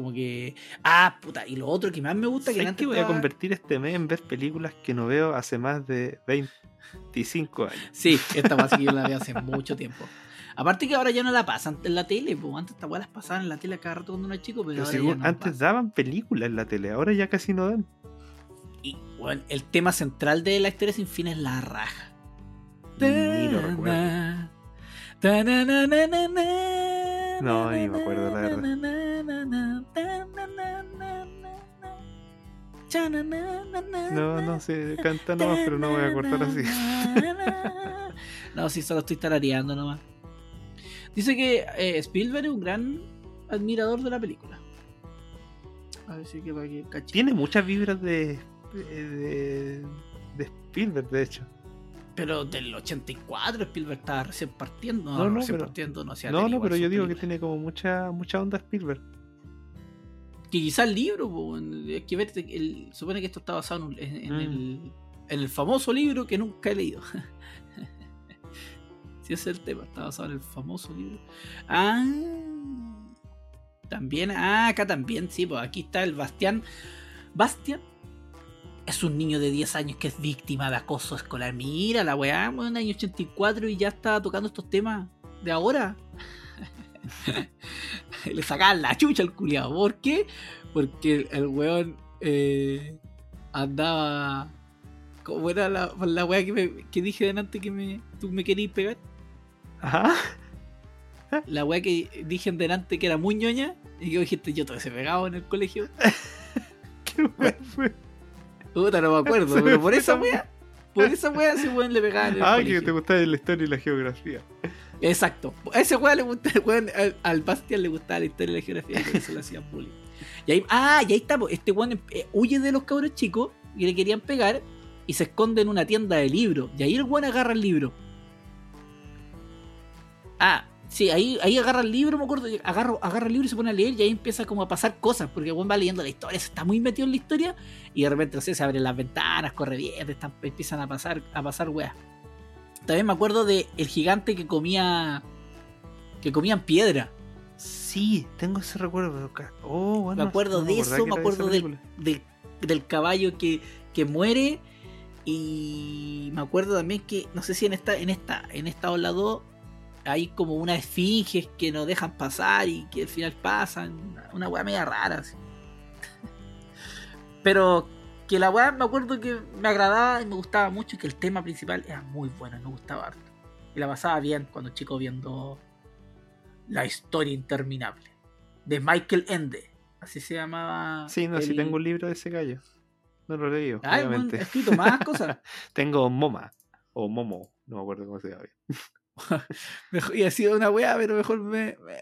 Como que. Ah, puta. Y lo otro que más me gusta que ¿Sabes antes que voy a convertir este mes en ver películas que no veo hace más de 25 años? Sí, esta sí que yo la veo hace mucho tiempo. Aparte que ahora ya no la pasan en la tele, pues antes esta weá las pasaban en la tele cada rato cuando uno era chico, pero, Pero ahora según- ya no antes pasa. daban películas en la tele, ahora ya casi no dan. Y bueno, el tema central de la historia sin fin es la raja. Ni lo recuerdo. No, ni me acuerdo, la verdad. No, no sé, canta nomás, pero no voy a acordar así. No, sí, solo estoy tarareando nomás. Dice que eh, Spielberg es un gran admirador de la película. Así que para que cache. Tiene muchas vibras de, de, de Spielberg, de hecho. Pero del 84 Spielberg estaba recién partiendo. No, No, recién pero- partiendo, no hacía No, no, pero yo digo que tiene como mucha mucha onda Spielberg. Que quizá el libro, po, es que el, supone que esto está basado en, en- Mm. el, en el famoso libro que nunca he leído. si ese es el tema, está basado en el famoso libro. Ah, también, ah, acá también, sí, pues aquí está el Bastián. Bastián es un niño de 10 años que es víctima de acoso escolar. Mira la weá, en el año 84 y ya está tocando estos temas de ahora. Le sacaban la chucha al culiado. ¿Por qué? Porque el, weón eh, andaba. ¿Cómo era la, la weá que, me- que dije delante que me, tú me querías pegar? Ajá. La weá que dije delante que era muy ñoña. Y que dijiste, yo todo ese pegado en el colegio. ¿Qué weá fue? Puta, no me acuerdo. Pero por esa weá. Por esa weá ese weón le pegaba en el Ah, que te gustaba la historia y la geografía. Exacto. A ese weón le gusta, weón, al, al Bastian le gustaba la historia y la geografía por eso le hacían bullying. Y ahí, ah, y ahí está, este weón eh, huye de los cabros chicos y le querían pegar y se esconde en una tienda de libros. Y ahí el weón agarra el libro. Ah, sí, ahí, ahí agarra el libro, me acuerdo, agarra, agarra el libro y se pone a leer y ahí empieza como a pasar cosas, porque weón va leyendo la historia, se está muy metido en la historia y de repente, no sé, se abren las ventanas, corre bien, están- empiezan a pasar, a pasar weas. También me acuerdo de el gigante que comía. que comían piedra. Sí, tengo ese recuerdo, Oh, bueno, Me acuerdo no de eso, me acuerdo del, del, del caballo que, que muere. Y me acuerdo también que, no sé si en esta, en esta, en esta ola 2 hay como unas esfinges que no dejan pasar y que al final pasan. Una weá media rara. así. Pero que la weá me acuerdo que me agradaba y me gustaba mucho y que el tema principal era muy bueno, me gustaba harto. Y la pasaba bien cuando chico viendo La historia interminable de Michael Ende. Así se llamaba. Sí, no, el- tengo un libro de ese gallo. No lo he leído, obviamente. he escrito más cosas. Tengo Moma. O Momo, no me acuerdo cómo se llama bien. Y ha sido una weá, pero mejor me. me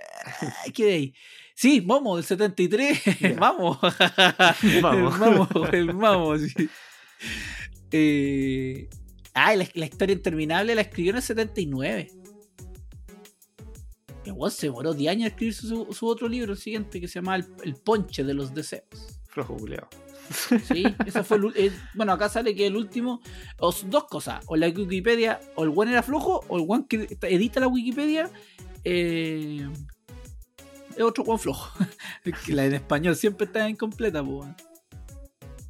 ay, quedé ahí. Sí, Momo del 73. Ya. Vamos. Vamos. El Mamo, el Mamo, sí. Eh, ah, la, la historia interminable la escribió en el 79. Y weón, se demoró 10 años en escribir su, su otro libro, el siguiente, que se llama El, El Ponche de los Deseos. Flojo buleado. Sí, ese fue el, eh, bueno, acá sale que el último, o s- dos cosas, o la Wikipedia, o el one era flojo, o el one que edita la Wikipedia, eh, es otro one flojo. Que la en español siempre está incompleta, pues.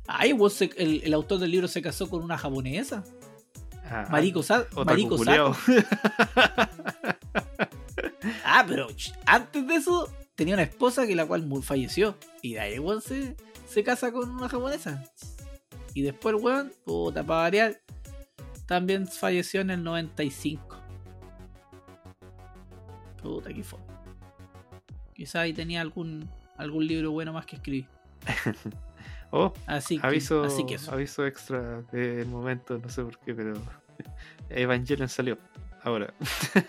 Ay, el, el autor del libro se casó con una japonesa, Ah, Mariko, Sa. Sato. Ah, pero antes de eso tenía una esposa que la cual falleció. Y de ahí weón se, se casa con una japonesa. Y después el weón, puta, para variar, también falleció en el 95. Puta, qué fue. Quizá ahí tenía algún, algún libro bueno más que escribir. Oh, Así que, aviso, así que eso. aviso extra del momento, no sé por qué, pero Evangelion salió ahora.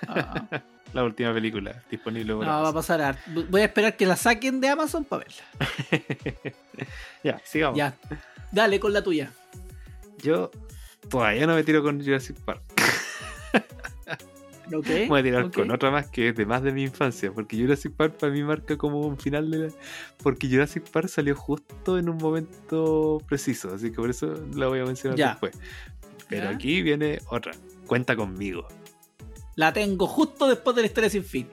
Ah, La última película disponible no, va a pasar. Voy a esperar que la saquen de Amazon para verla. ya, sigamos. Ya. Dale con la tuya. Yo todavía no me tiro con Jurassic Park. ¿Ok? Voy a tirar con otra más que es de más de mi infancia, porque Jurassic Park para mí marca como un final de la... Porque Jurassic Park salió justo en un momento preciso, así que por eso la voy a mencionar Ya. después. Pero Ya. aquí viene otra. Cuenta conmigo. La tengo justo después de la historia sin fin.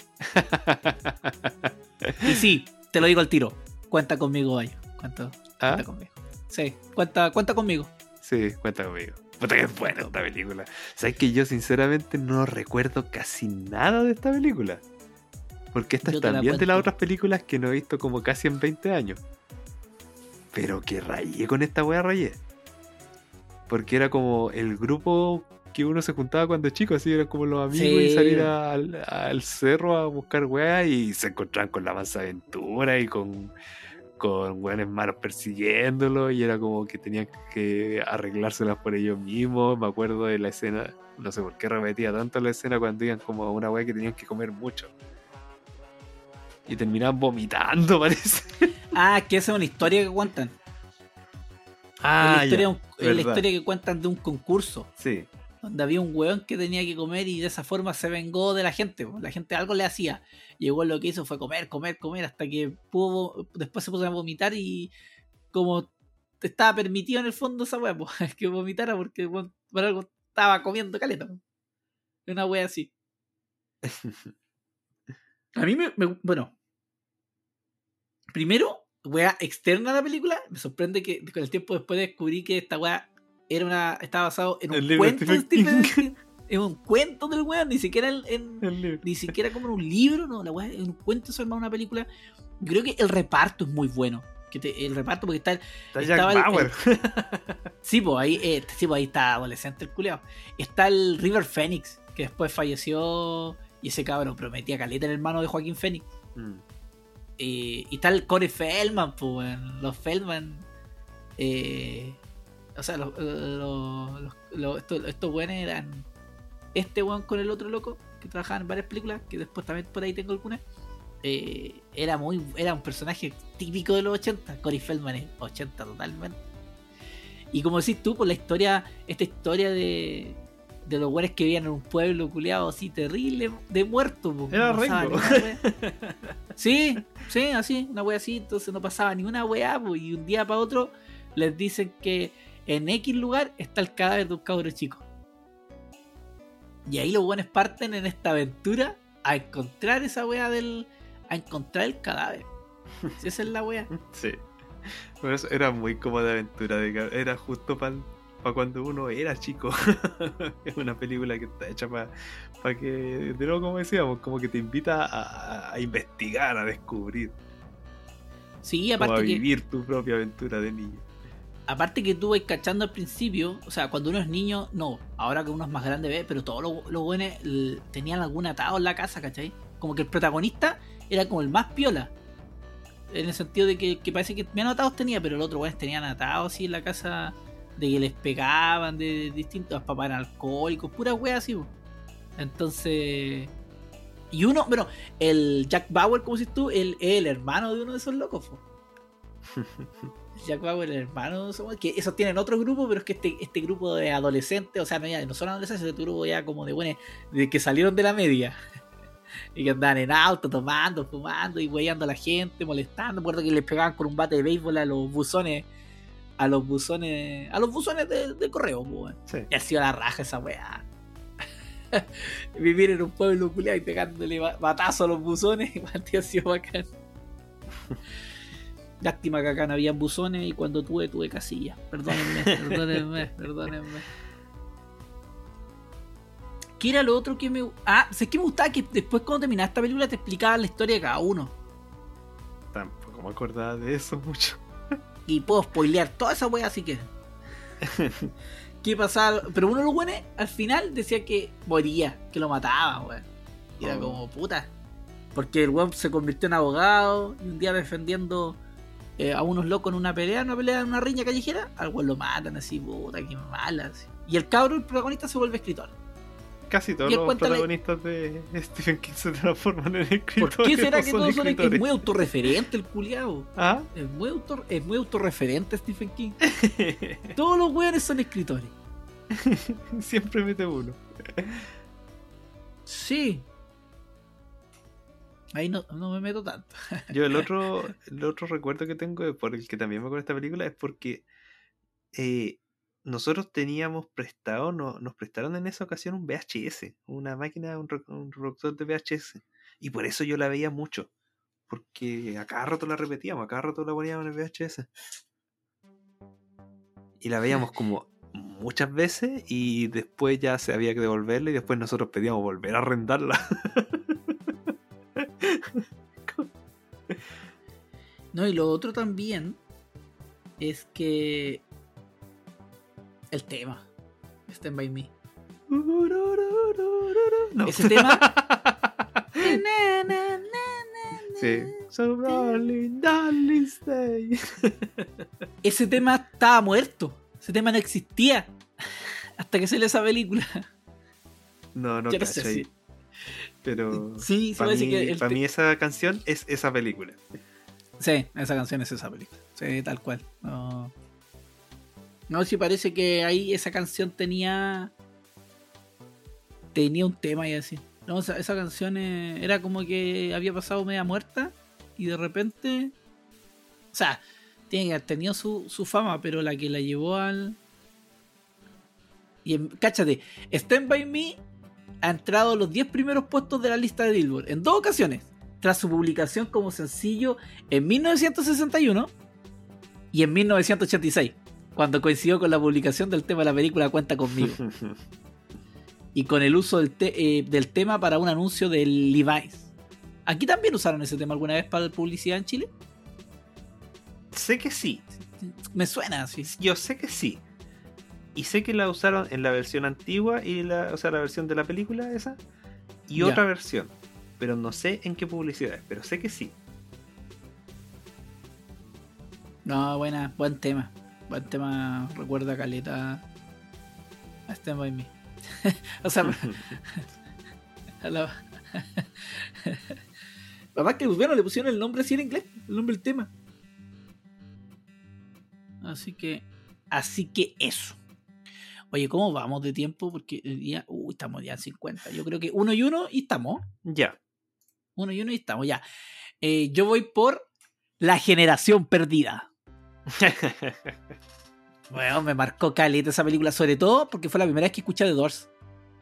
Y sí, te lo digo al tiro. Cuenta conmigo, Bayo. Cuenta, ¿Ah? cuenta conmigo. Sí, cuenta, cuenta conmigo. Sí, cuenta conmigo. Puta que es buena esta película. Sabes que yo sinceramente no recuerdo casi nada de esta película. Porque esta Yo es la también de las otras películas que no he visto como casi en 20 años. Pero que rayé con esta wea rayé. Porque era como el grupo que uno se juntaba cuando chico, así eran como los amigos y salir a- al, al cerro a buscar weas y se encontraban con la mansa aventura y con, con weones malos persiguiéndolo y era como que tenían que arreglárselas por ellos mismos. Me acuerdo de la escena, no sé por qué repetía tanto la escena cuando iban como a una wea que tenían que comer mucho. Y terminaban vomitando, parece. Ah, que esa es una historia que cuentan. Ah, es, la historia, ya, un- es la historia que cuentan de un concurso. Sí. Donde había un weón que tenía que comer y de esa forma se vengó de la gente. La gente algo le hacía. Llegó lo que hizo fue comer, comer, comer hasta que pudo, después se puso a vomitar y como estaba permitido en el fondo esa weá, que vomitara porque por algo estaba comiendo caleta. Una wea así. A mí me, me- Bueno. Primero, wea externa a la película, me sorprende que con el tiempo después descubrí que esta wea era una, estaba basado en un El cuento de Stephen King. Un cuento del weón, ni siquiera en, ni siquiera como en un libro, no, la weá, en un cuento se arma una película. Yo creo que el reparto es muy bueno. Que te- el reparto, porque está el, Está Estaba Jack el- Bauer. Sí, pues ahí, eh, sí, pues ahí está adolescente el culeado. Está el River Phoenix, que después falleció. Y ese cabrón prometía caleta el hermano de Joaquín Phoenix. Mm. Eh, y está el Corey Feldman, pues, weón. los Feldman. eh, o sea, los, los, estos, estos weones eran este weón con el otro loco que trabajaban en varias películas, que después también por ahí tengo algunas. eh, era muy era un personaje típico de los 80. Corey Feldman es 80 totalmente. Y como decís tú, por la historia, esta historia de, de los weones que vivían en un pueblo culeado así terrible de muertos. po, Era no Ringo. Sí, sí, así, una wea así, entonces no pasaba ni una wea, po, y un día para otro les dicen que en X lugar está el cadáver de un cabro chico. Y ahí los buenos parten en esta aventura a encontrar esa wea del. a encontrar el cadáver. Si esa es la wea. Sí. Por eso era muy como de aventura. de era justo para cuando uno era chico. es una película que está hecha para que, de nuevo, como decíamos, como que te invita a, a investigar, a descubrir, Sí, como a aparte que. vivir tu propia aventura de niño. Aparte que tú vas cachando al principio, o sea, cuando uno es niño, no, ahora que uno es más grande ve, pero todos los, los buenos tenían algún atado en la casa, ¿cachai? Como que el protagonista era como el más piola. En el sentido de que, parece que menos atados tenía, pero los otros buenos tenían atados así en la casa de que les pegaban, de, distintos papás eran alcohólicos, puras weas así. Entonces. Y uno, bueno, el Jack Bauer, como dices tú, el, el hermano de uno de esos locos. Jack Bauer, el hermano, que esos tienen otro grupo, pero es que este, este grupo de adolescentes, o sea, no, ya, no son adolescentes, este grupo ya como de buenos, de que salieron de la media. y que andaban en auto, tomando, fumando y weyando a la gente, molestando. Recuerdo que les pegaban con un bate de béisbol a los buzones, a los buzones, a los buzones de, de correo, pues. Sí. Y ha sido la raja esa weá. Vivir en un pueblo culiado y pegándole ba- batazo a los buzones, igual te ha sido bacán. Lástima que acá no había buzones y cuando tuve, tuve casilla. Perdónenme, perdónenme, perdónenme. ¿Qué era lo otro que me. Ah, sé que me gustaba que después cuando terminaba esta película te explicaban la historia de cada uno. Tampoco me acordaba de eso mucho. Y puedo spoilear toda esa wea así que. ¿Qué pasaba? Pero uno de los buenos al final decía que moría, que lo mataban, weón. Y era Oh. como puta. Porque el weón se convirtió en abogado y un día defendiendo eh, a unos locos en una pelea, en una pelea, en una riña callejera, al lo matan así, puta, qué mala. así. Y el cabro, el protagonista, se vuelve escritor. Casi todos los la- protagonistas de Stephen King se transforman en escritores. ¿Por qué será no que todos son es escritores. muy autorreferente el culiao? ¿Ah? Es muy, autor, es muy autorreferente Stephen King. Todos los weones son escritores. Siempre mete uno. Sí. Ahí no, no me meto tanto. Yo el otro, el otro recuerdo que tengo por el que también me acuerdo de esta película es porque eh, nosotros teníamos prestado, no, nos prestaron en esa ocasión un VHS, una máquina, un, un reproductor de VHS. Y por eso yo la veía mucho. Porque a cada rato la repetíamos, a cada rato la poníamos en el VHS. Y la veíamos como muchas veces y después ya se había que devolverla y después nosotros pedíamos volver a arrendarla. No, y lo otro también es que el tema. Stand by me. No. Ese tema. Sí. So darling, darling, stay. Ese tema estaba muerto. Ese tema no existía. Hasta que salió esa película. No, no Yo no sé si- Pero Sí, para mí, que el pa' te- mí esa canción es esa película. Sí, esa canción es esa película. Sí, tal cual. No, no sí parece que ahí esa canción tenía. Tenía un tema y así. No, esa, esa canción eh, era como que había pasado media muerta y de repente. O sea, tiene que haber tenido su, su fama, pero la que la llevó al. Y en- cáchate, Stand By Me ha entrado a los 10 primeros puestos de la lista de Billboard en dos ocasiones tras su publicación como sencillo en 1961 y en 1986, cuando coincidió con la publicación del tema de la película Cuenta conmigo y con el uso del, te- eh, del tema para un anuncio del Levi's. ¿Aquí también usaron ese tema alguna vez para publicidad en Chile? sé que sí. Me suena así. Yo sé que sí. Y sé que la usaron en la versión antigua y la, o sea, la versión de la película esa y otra versión. Pero no sé en qué publicidad, pero sé que sí. No, buena, buen tema. Buen tema, recuerda Caleta. A Stand By Me. o sea, a la... Además que bueno, le pusieron el nombre así en inglés, el nombre del tema. Así que, así que eso. Oye, ¿cómo vamos de tiempo? Porque el día, uy, estamos ya en 50. Yo creo que uno y uno y estamos. ya. Uno y uno y estamos, ya. Eh, yo voy por La Generación Perdida. Bueno, me marcó caleta esa película, sobre todo porque fue la primera vez que escuché The Doors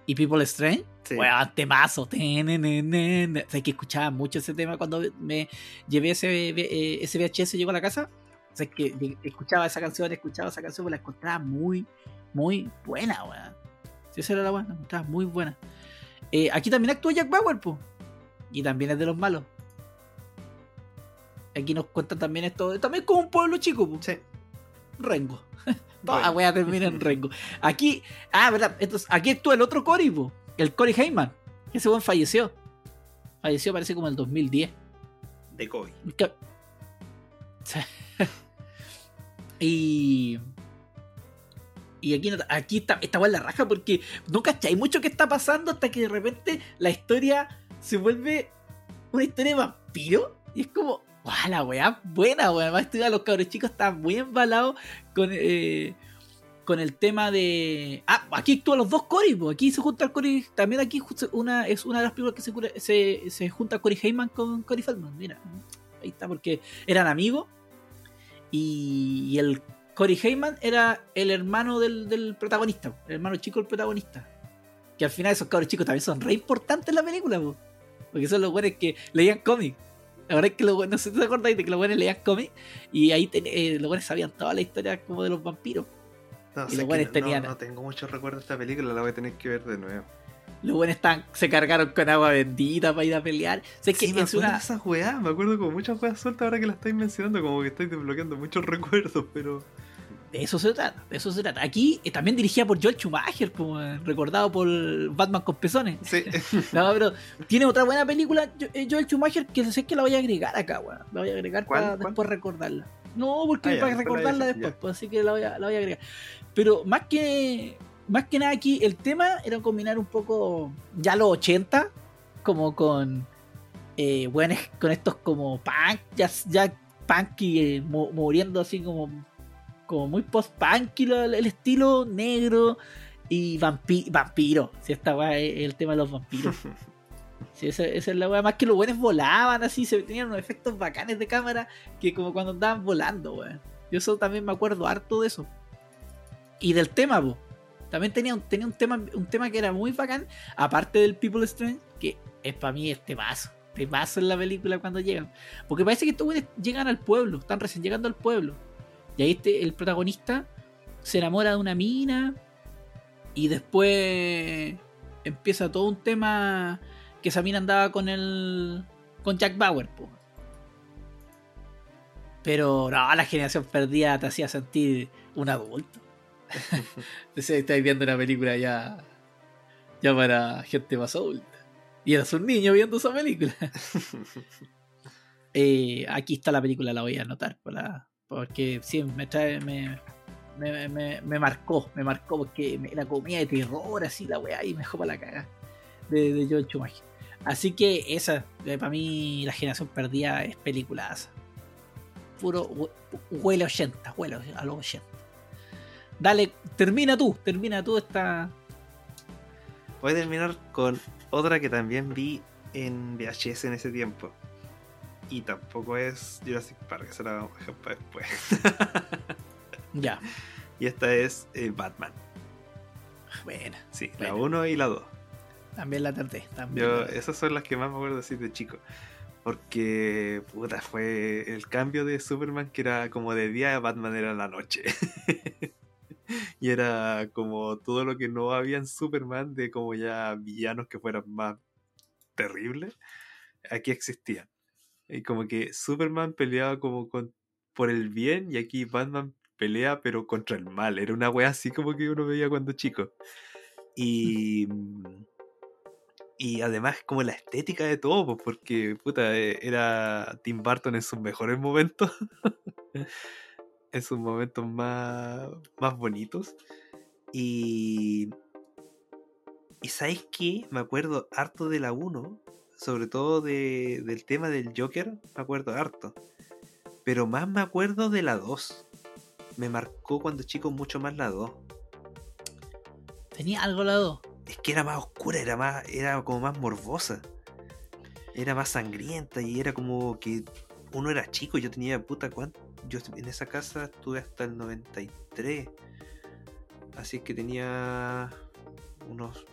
y People Strange. Sí. Bueno, temazo. O sea, que escuchaba mucho ese tema cuando me llevé ese, eh, ese VHS, llegó a la casa. O sea, que escuchaba esa canción, escuchaba esa canción, pues la encontraba muy, muy buena, weón. Si esa era la buena, encontraba muy buena. Eh, aquí también actúa Jack Bauer, po. Y también es de los malos. Aquí nos cuentan también esto. También como un pueblo chico, po. Sí. Rengo. Toda Bueno. wea termina en Rengo. Aquí, ah, verdad, entonces aquí actúa el otro Cory, po, el Cory Heyman. Ese buen falleció. Falleció parece como en el 2010. De. Que- y. Y aquí, aquí está, esta weá es la raja porque no cacháis mucho qué está pasando hasta que de repente la historia se vuelve una historia de vampiro. Y es como, ¡guau! La weá buena, weón. Además, esto, los cabros chicos están muy embalados con, eh, con el tema de. Ah, aquí actúan los dos Cory, aquí se junta el Cory. También aquí una, es una de las películas que se, se, se junta Cory Heyman con Cory Feldman. Mira, ahí está, porque eran amigos. Y, y el Cory Heyman era el hermano del, del protagonista, el hermano chico del protagonista. Que al final esos cabros chicos también son re importantes en la película, po. porque son los buenos que leían cómics. La verdad es que los no sé si te acordáis de que los buenos leían cómics y ahí ten- eh, los buenos sabían toda la historia como de los vampiros. No, Y los buenos no- tenían- no, no tengo muchos recuerdos de esta película, la voy a tener que ver de nuevo. Los buenos estaban, se cargaron con agua bendita para ir a pelear. O sea, es que Sí, me es acuerdo una. de esas weas, me acuerdo como muchas weas sueltas ahora que las estáis mencionando, como que estáis desbloqueando muchos recuerdos, pero. De eso se trata, de eso se trata. Aquí eh, también dirigida por Joel Schumacher, como, eh, recordado por Batman con pezones. Sí. No, pero tiene otra buena película, Jo- eh, Joel Schumacher, que sé que la voy a agregar acá, weón. La voy a agregar ¿Cuál? para ¿Cuál? después recordarla. No, porque Ah, ya, para recordarla después, ya. pues, así que la voy, a, la voy a agregar. Pero más que más que nada aquí, el tema era combinar un poco ya los 80, como con eh, buenos, con estos como punk, ya, ya punk y eh, mu- muriendo así como, como muy post-punk el estilo negro y vampi- vampiro. Si esta weá es el tema de los vampiros. Sí, esa, esa es la weá. Más que los buenos volaban así, se tenían unos efectos bacanes de cámara que como cuando andaban volando, weón. Yo eso también me acuerdo harto de eso. Y del tema, po. También tenía un, tenía un tema, un tema que era muy bacán, aparte del People Strange, que es para mí este paso. Temazo en la película cuando llegan. Porque parece que estos güeyes llegan al pueblo, están recién llegando al pueblo. Y ahí este, el protagonista se enamora de una mina. Y después empieza todo un tema que esa mina andaba con el. con Jack Bauer, po. Pero no, la generación perdida te hacía sentir un adulto. Estáis viendo una película ya. ya para gente más adulta. Y eras un niño viendo esa película. Eh, aquí está la película, la voy a anotar. Para, porque sí, me trae. Me, me, me- me marcó, me marcó porque era comida de terror, así la weá, y me dejó para la caga de, de Schumacher. Así que esa, para mí, la generación perdida es peliculaza. Puro hue- huele 80, huele a los 80. Dale, termina tú, termina tú esta. Voy a terminar con otra que también vi en VHS en ese tiempo. Y tampoco es Jurassic Park, esa la vamos a dejar para después. Ya, y esta es eh, Batman. buena. Sí, la Bueno. 1 y la 2. También la traté. También Yo, esas son las que más me acuerdo así de chico. Porque, puta, fue el cambio de Superman que era como de día, Batman era la noche. y era como todo lo que no había en Superman, de como ya villanos que fueran más terribles, aquí existían. Y como que Superman peleaba como con por el bien y aquí Batman pelea pero contra el mal. Era una wea así como que uno veía cuando chico. Y... Y además como la estética de todo, pues, porque puta, eh, era Tim Burton en sus mejores momentos. en sus momentos más, más bonitos. Y... ¿Y sabéis qué? Me acuerdo harto de la 1, sobre todo de- del tema del Joker, me acuerdo harto. Pero más me acuerdo de la 2. Me marcó cuando chico mucho más la 2. Tenía algo al lado. Es que era más oscura, era más, era como más morbosa. Era más sangrienta y era como que uno era chico, yo tenía puta cuánto. Yo en esa casa estuve hasta el 93. Así que tenía unos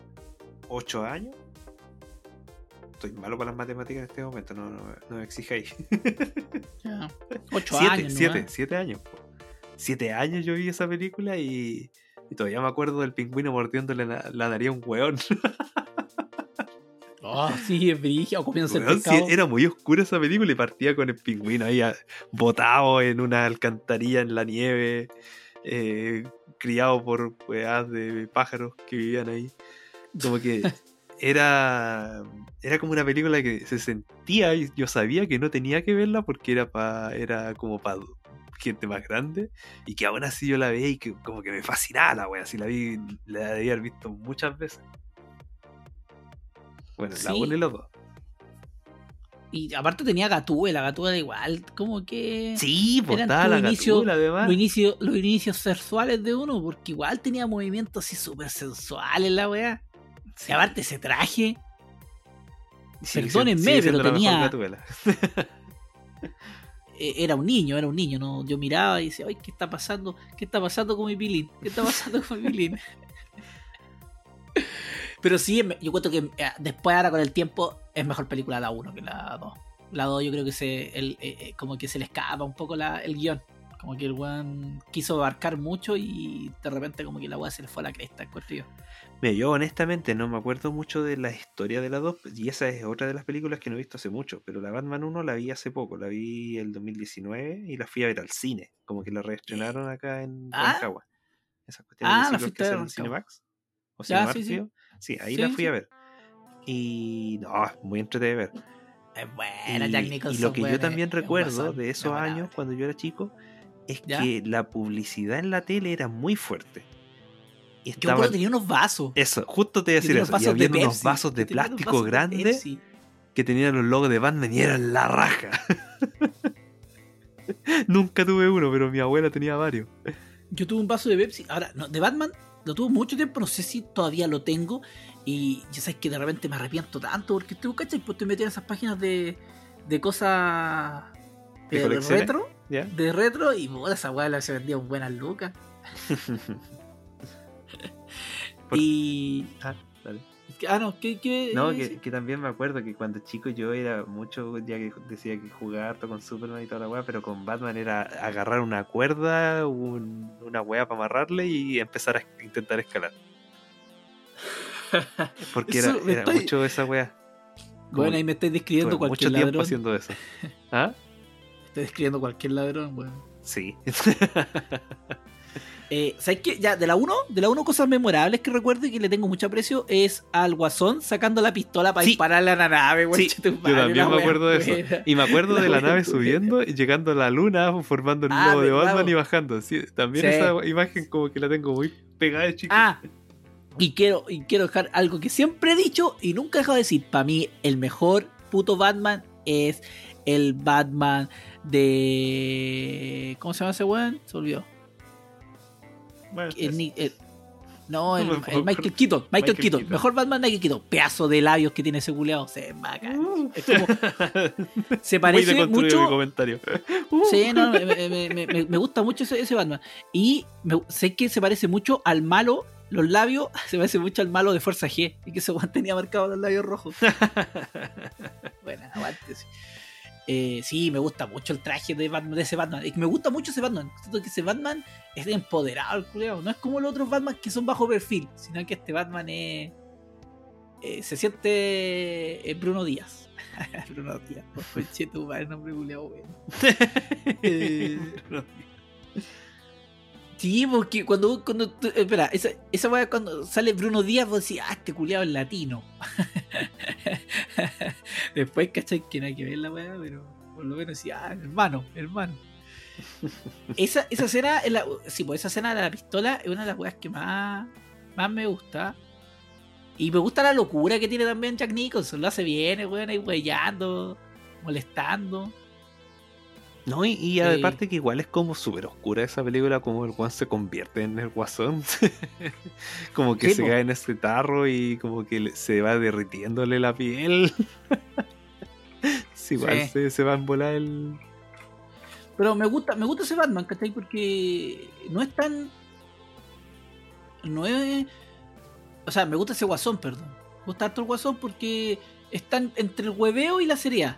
8 años. Estoy malo para las matemáticas en este momento, no, no, no me exijáis. Ya. Ocho siete, años. siete, nomás. siete años. po. Siete años yo vi esa película y, y todavía me acuerdo del pingüino mordiéndole la, la nariz a un weón. Oh, sí, es brillo, comiéndose el Weón, sí, pescado. era muy oscura esa película y partía con el pingüino ahí botado en una alcantarilla en la nieve, eh, criado por weas de pájaros que vivían ahí. Como que era, era como una película que se sentía y yo sabía que no tenía que verla porque era, pa, era como para gente más grande y que aún así yo la veía y que como que me fascinaba la wea, así la vi, la debía haber visto muchas veces. Bueno, la Sí. 1 y la 2. Y aparte tenía Gatúbela, Gatúbela igual, como que... Sí, pues estaba la inicio- además. Los inicios, los inicios sexuales de uno, porque igual tenía movimientos así súper sensuales la weá. Y aparte ese traje, Sigue perdónenme, pero la tenía- eh, era un niño, era un niño, ¿no? Yo miraba y decía, ay, ¿qué está pasando? ¿Qué está pasando con mi pilín? ¿Qué está pasando con mi pilín? Pero sí, yo cuento que eh, después ahora con el tiempo es mejor película la 1 que la 2. La 2 yo creo que se el, eh, eh, como que se le escapa un poco la, el guion. Como que el weón quiso abarcar mucho y de repente como que la weá se le fue a la cresta, encuentro yo. Mira, yo honestamente no me acuerdo mucho de la historia de la 2 y esa es otra de las películas que no he visto hace mucho, pero la Batman 1 la vi hace poco, la vi el 2019 y la fui a ver al cine, como que la reestrenaron acá en Ah. Rancagua. Esas cuestiones Ah, de la fuiste que Rancagua. Cinemax. O Ya, Cinemark, sí, sí. Sí, ahí Sí, la fui a ver. Y no, es muy entrete de ver. Es buena, Y, Jack y Nicholson. lo que yo también es- recuerdo de es esos años cuando yo era chico es ¿Ya? que la publicidad en la tele era muy fuerte. Y Yo creo que tenía unos vasos. Eso, justo te iba a decir eso. Y vasos de había unos vasos de plástico vasos de grandes que tenían los logos de Batman y eran la raja. Nunca tuve uno, pero mi abuela tenía varios. Yo tuve un vaso de Pepsi. Ahora, no, de Batman lo tuve mucho tiempo, no sé si todavía lo tengo. Y ya sabes que de repente me arrepiento tanto porque estoy, ¿cachai? Pues estoy metido en esas páginas de, de cosas ¿De colecciones? retro. De retro y puta, esa weá se vendía en buenas lucas. Y. Ah. Ah, no, ¿qué, qué No, qué- que, que también me acuerdo que cuando chico yo era mucho, ya que decía que jugaba harto con Superman y toda la weá, pero con Batman era agarrar una cuerda, un- una weá para amarrarle y empezar a intentar escalar. Porque era, estoy- mucho esa weá. Bueno, ahí me estáis describiendo cualquier mucho tiempo ladrón. haciendo eso. ¿Ah? Estoy describiendo cualquier ladrón, weón. Sí. Eh, ¿Sabes qué? Ya, de la 1, de la 1 cosas memorables que recuerdo y que le tengo mucho aprecio es al guasón sacando la pistola para Sí. dispararle a la nave, weón. Sí, Yo también me acuerdo de eso. buena. Y me acuerdo La de la nave buena. subiendo y llegando a la luna, formando el Ah, logo de Batman y bajando. Sí, también esa imagen como que la tengo muy pegada de chico. Ah, y quiero, y quiero dejar algo que siempre he dicho y nunca he dejado de decir. Para mí, el mejor puto Batman es el Batman de. ¿Cómo se llama ese weón? Se olvidó. Bueno, El el- no, el. Michael Keaton. Michael, Michael Keaton. Keaton. Mejor Batman Michael Keaton. Pedazo de labios que tiene ese culeado. Se bacán. Es como- se parece deconstruido mi mucho. comentario. Sí, no, me, me- me- me- me gusta mucho ese, ese Batman. Y sé que se parece mucho al malo. Los labios se parece mucho al malo de Fuerza G. Y que ese Juan tenía marcado los labios rojos. bueno, aguante. Eh, sí, me gusta mucho el traje de, ese Batman. Y me gusta mucho ese Batman. Siento que ese Batman es empoderado, el culiao. No es como los otros Batman que son bajo perfil, sino que este Batman es. eh, se siente eh, Bruno Díaz. Bruno Díaz, por madre, nombre culiao, weón. Eh, Sí, porque cuando, cuando tú- eh, espera, esa, esa weá cuando sale Bruno Díaz, vos decís, ah, este culiado es latino. Después, ¿cachai? Que nada que ver la weá, pero por lo menos decía, ah, hermano, hermano. esa, esa escena, es la, sí, pues esa escena de la pistola es una de las weas que más, más me gusta. Y me gusta la locura que tiene también Jack Nicholson, lo hace bien, weón ahí weyando, molestando. No, y, y aparte que igual es como súper oscura esa película, como el guan se convierte en el guasón. como que Sí, se po. cae en ese tarro y como que se va derritiéndole la piel. sí, igual Sí. se, se va a volar el. Pero me gusta, me gusta ese Batman, ¿cachai? Porque no es tan. No es. O sea, me gusta ese guasón, perdón. Me gusta harto el guasón porque están entre el hueveo y la seriedad,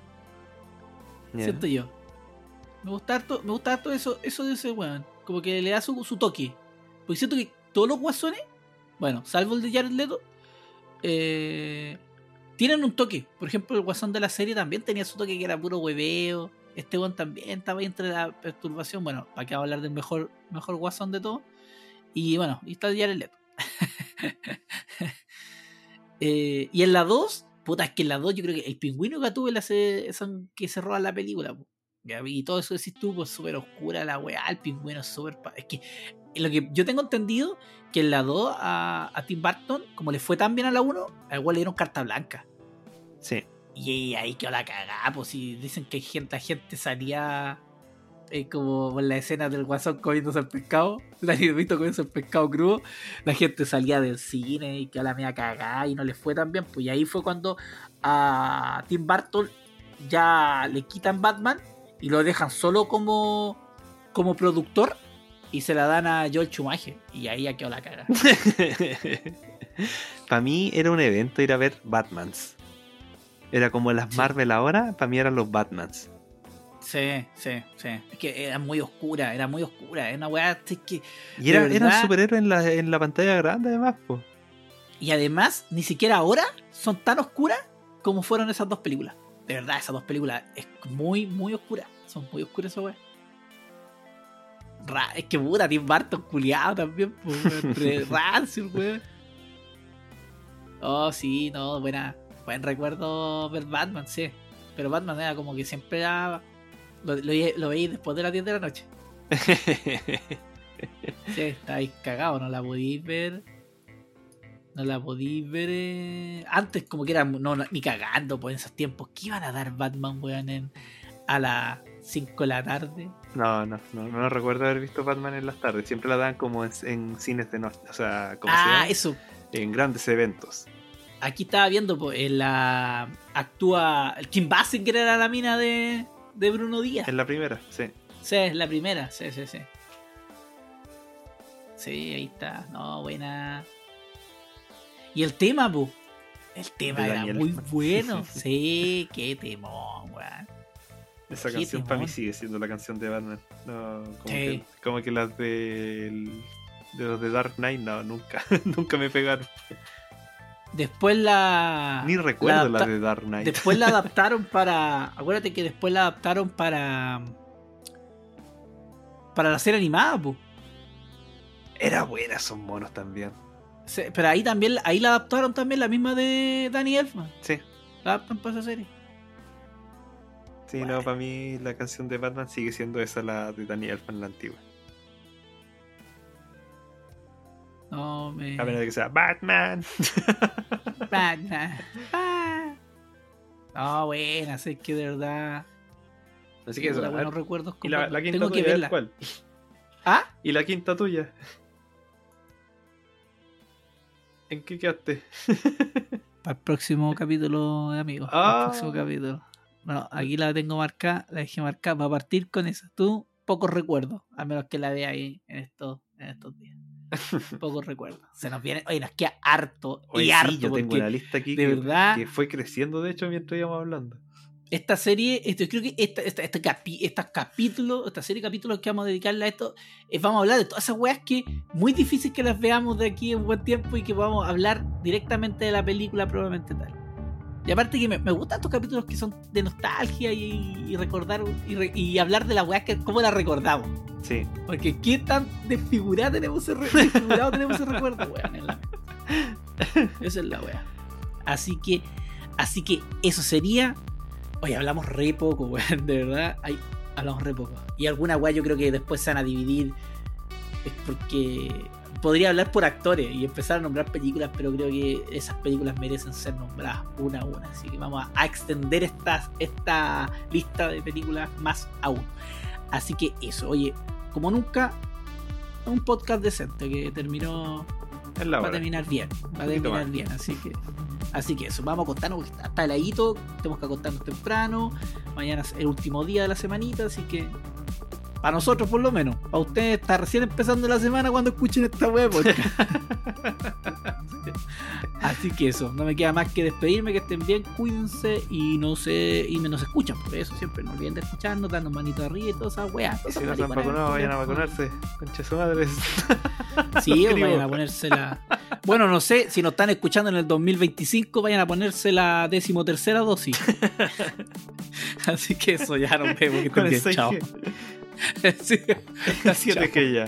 Ya. siento yo. Me gusta harto, me gusta harto eso, eso de ese weón. Como que le da su, toque. Porque siento que todos los guasones, bueno, salvo el de Jared Leto, eh, tienen un toque. Por ejemplo, el guasón de la serie también tenía su toque que era puro hueveo. Este weón también estaba ahí entre la perturbación. Bueno, para a hablar del mejor, mejor guasón de todo. Y bueno, y está Jared Leto. Eh, y en la 2, puta, es que en la 2 yo creo que el pingüino que tuve la se, son que se roba la película. po. Y todo eso decís tú, pues súper oscura la weá, el pingüino súper... Es que lo que yo tengo entendido, que en la 2 a, a Tim Burton, como le fue tan bien a la 1, al igual le dieron carta blanca. Sí. Y ahí quedó la cagada, pues si dicen que gente, la gente salía eh, como en la escena del guasón comiéndose el pescado, la visto comiéndose el pescado crudo, la gente salía del cine y quedó la media cagada y no le fue tan bien, pues y ahí fue cuando a Tim Burton ya le quitan Batman y lo dejan solo como, como productor y se la dan a Joel Schumacher y ahí ya quedó la cagada. para mí era un evento ir a ver Batmans. Era como las. Marvel ahora, para mí eran los Batmans. Sí, sí, sí. Es que era muy oscura, era muy oscura. Era una weá es que. Y era, De eran verdad. superhéroes en la, en la pantalla grande, además, pues. Y además, ni siquiera ahora son tan oscuras como fueron esas dos películas. De verdad, esas dos películas es muy, muy oscuras. Son muy oscuras esas weas. Es que puta, Tim Burton culiado también, pues, rancio, weón. Oh, sí, no, buena. Buen recuerdo ver Batman, sí. Pero Batman era como que siempre era. Lo, lo, lo veí después de las 10 de la noche. Sí, estáis cagados, no la podéis ver. No la podéis ver. eh, Antes, como que era. No, no, ni cagando, pues en esos tiempos. ¿Qué iban a dar Batman, weón, en, a las 5 de la tarde? no, no, no, no recuerdo haber visto Batman en las tardes. Siempre la dan como en, en cines de noche. O sea, como Ah, eso. en grandes eventos. Aquí estaba viendo, pues, en la. Actúa. Kim Basinger era la mina de, de Bruno Díaz. En la primera, sí. Sí, es la primera, sí, sí, sí. Sí, ahí está. No, buena. Y el tema, pu. El tema era muy bueno. Sí, qué temón, weón. Esa canción para mí sigue siendo la canción de Batman. No, como, Sí. que, como que las de, de los de Dark Knight, no, nunca, nunca me pegaron. Después la. Ni recuerdo la, de Dark Knight. Después la adaptaron para. Acuérdate que después la adaptaron para. Para la serie animada, pu. Era buena, son monos también. Pero ahí también, ahí la adaptaron también la misma de Danny Elfman. Sí, La adaptan para esa serie. Sí, Bueno. no, para mí la canción de Batman sigue siendo esa, la de Danny Elfman, la antigua. No, me. A menos de que sea Batman. Batman. Ah. No, buena, sé que de verdad. Así que eso. puta, a buenos ver, recuerdos y la, la quinta Tengo que tuya, verla. ¿cuál? ¿Ah? Y la quinta tuya. ¿En qué quedaste? Para el próximo capítulo, amigos. Ah. Para el próximo capítulo. Bueno, aquí la tengo marcada, la dejé marcada para partir con esa. Tú, pocos recuerdos, a menos que la veas ahí en estos, en estos días. Pocos recuerdos. Se nos viene, oye, nos queda harto Oye, y sí, harto yo tengo una lista aquí de que, verdad- que fue creciendo, de hecho, mientras íbamos hablando. esta serie, esto, creo que esta, esta, este capi- estos capítulos, esta serie de capítulos que vamos a dedicarle a esto, eh, vamos a hablar de todas esas weas que muy difícil que las veamos de aquí en buen tiempo y que vamos a hablar directamente de la película probablemente tal. Y aparte que me, me gustan estos capítulos que son de nostalgia y, y recordar y, re- y hablar de la weá que cómo la recordamos. Sí. Porque qué tan desfigurado tenemos ese, re- desfigurado tenemos ese recuerdo, weón. en la- Esa es la weá. Así que, así que eso sería. Oye, hablamos re poco, weón. De verdad, hay, hablamos re poco. Y alguna weá yo creo que después se van a dividir. Es porque podría hablar por actores y empezar a nombrar películas, pero creo que esas películas merecen ser nombradas una a una. Así que vamos a, extender esta, esta lista de películas más aún. Así que eso, oye, como nunca, un podcast decente que terminó va a terminar bien. Va a terminar bien. Así que, así que eso. Vamos a acostarnos porque está- está heladito. Tenemos que acostarnos temprano. Mañana es el último día de la semanita. Así que, para nosotros por lo menos. Para ustedes está recién empezando la semana cuando escuchen esta web. así que eso. No me queda más que despedirme. Que estén bien. Cuídense. Y no se, y me nos escuchan. Por eso siempre no olviden de escucharnos. Darnos manito arriba y todas esas weas. Y todas si no se han vacunado, vayan a vacunarse. Concha su madre. Sí, vayan a ponérsela. Bueno, no sé, si nos están escuchando en el 2025, vayan a ponerse la decimotercera dosis. Así que eso, ya nos vemos. Que estén bien, esa chao. Sí. Así Chao. es que ya.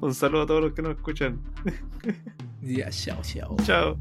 Un saludo a todos los que nos escuchan. Ya, chao, chao. Chao.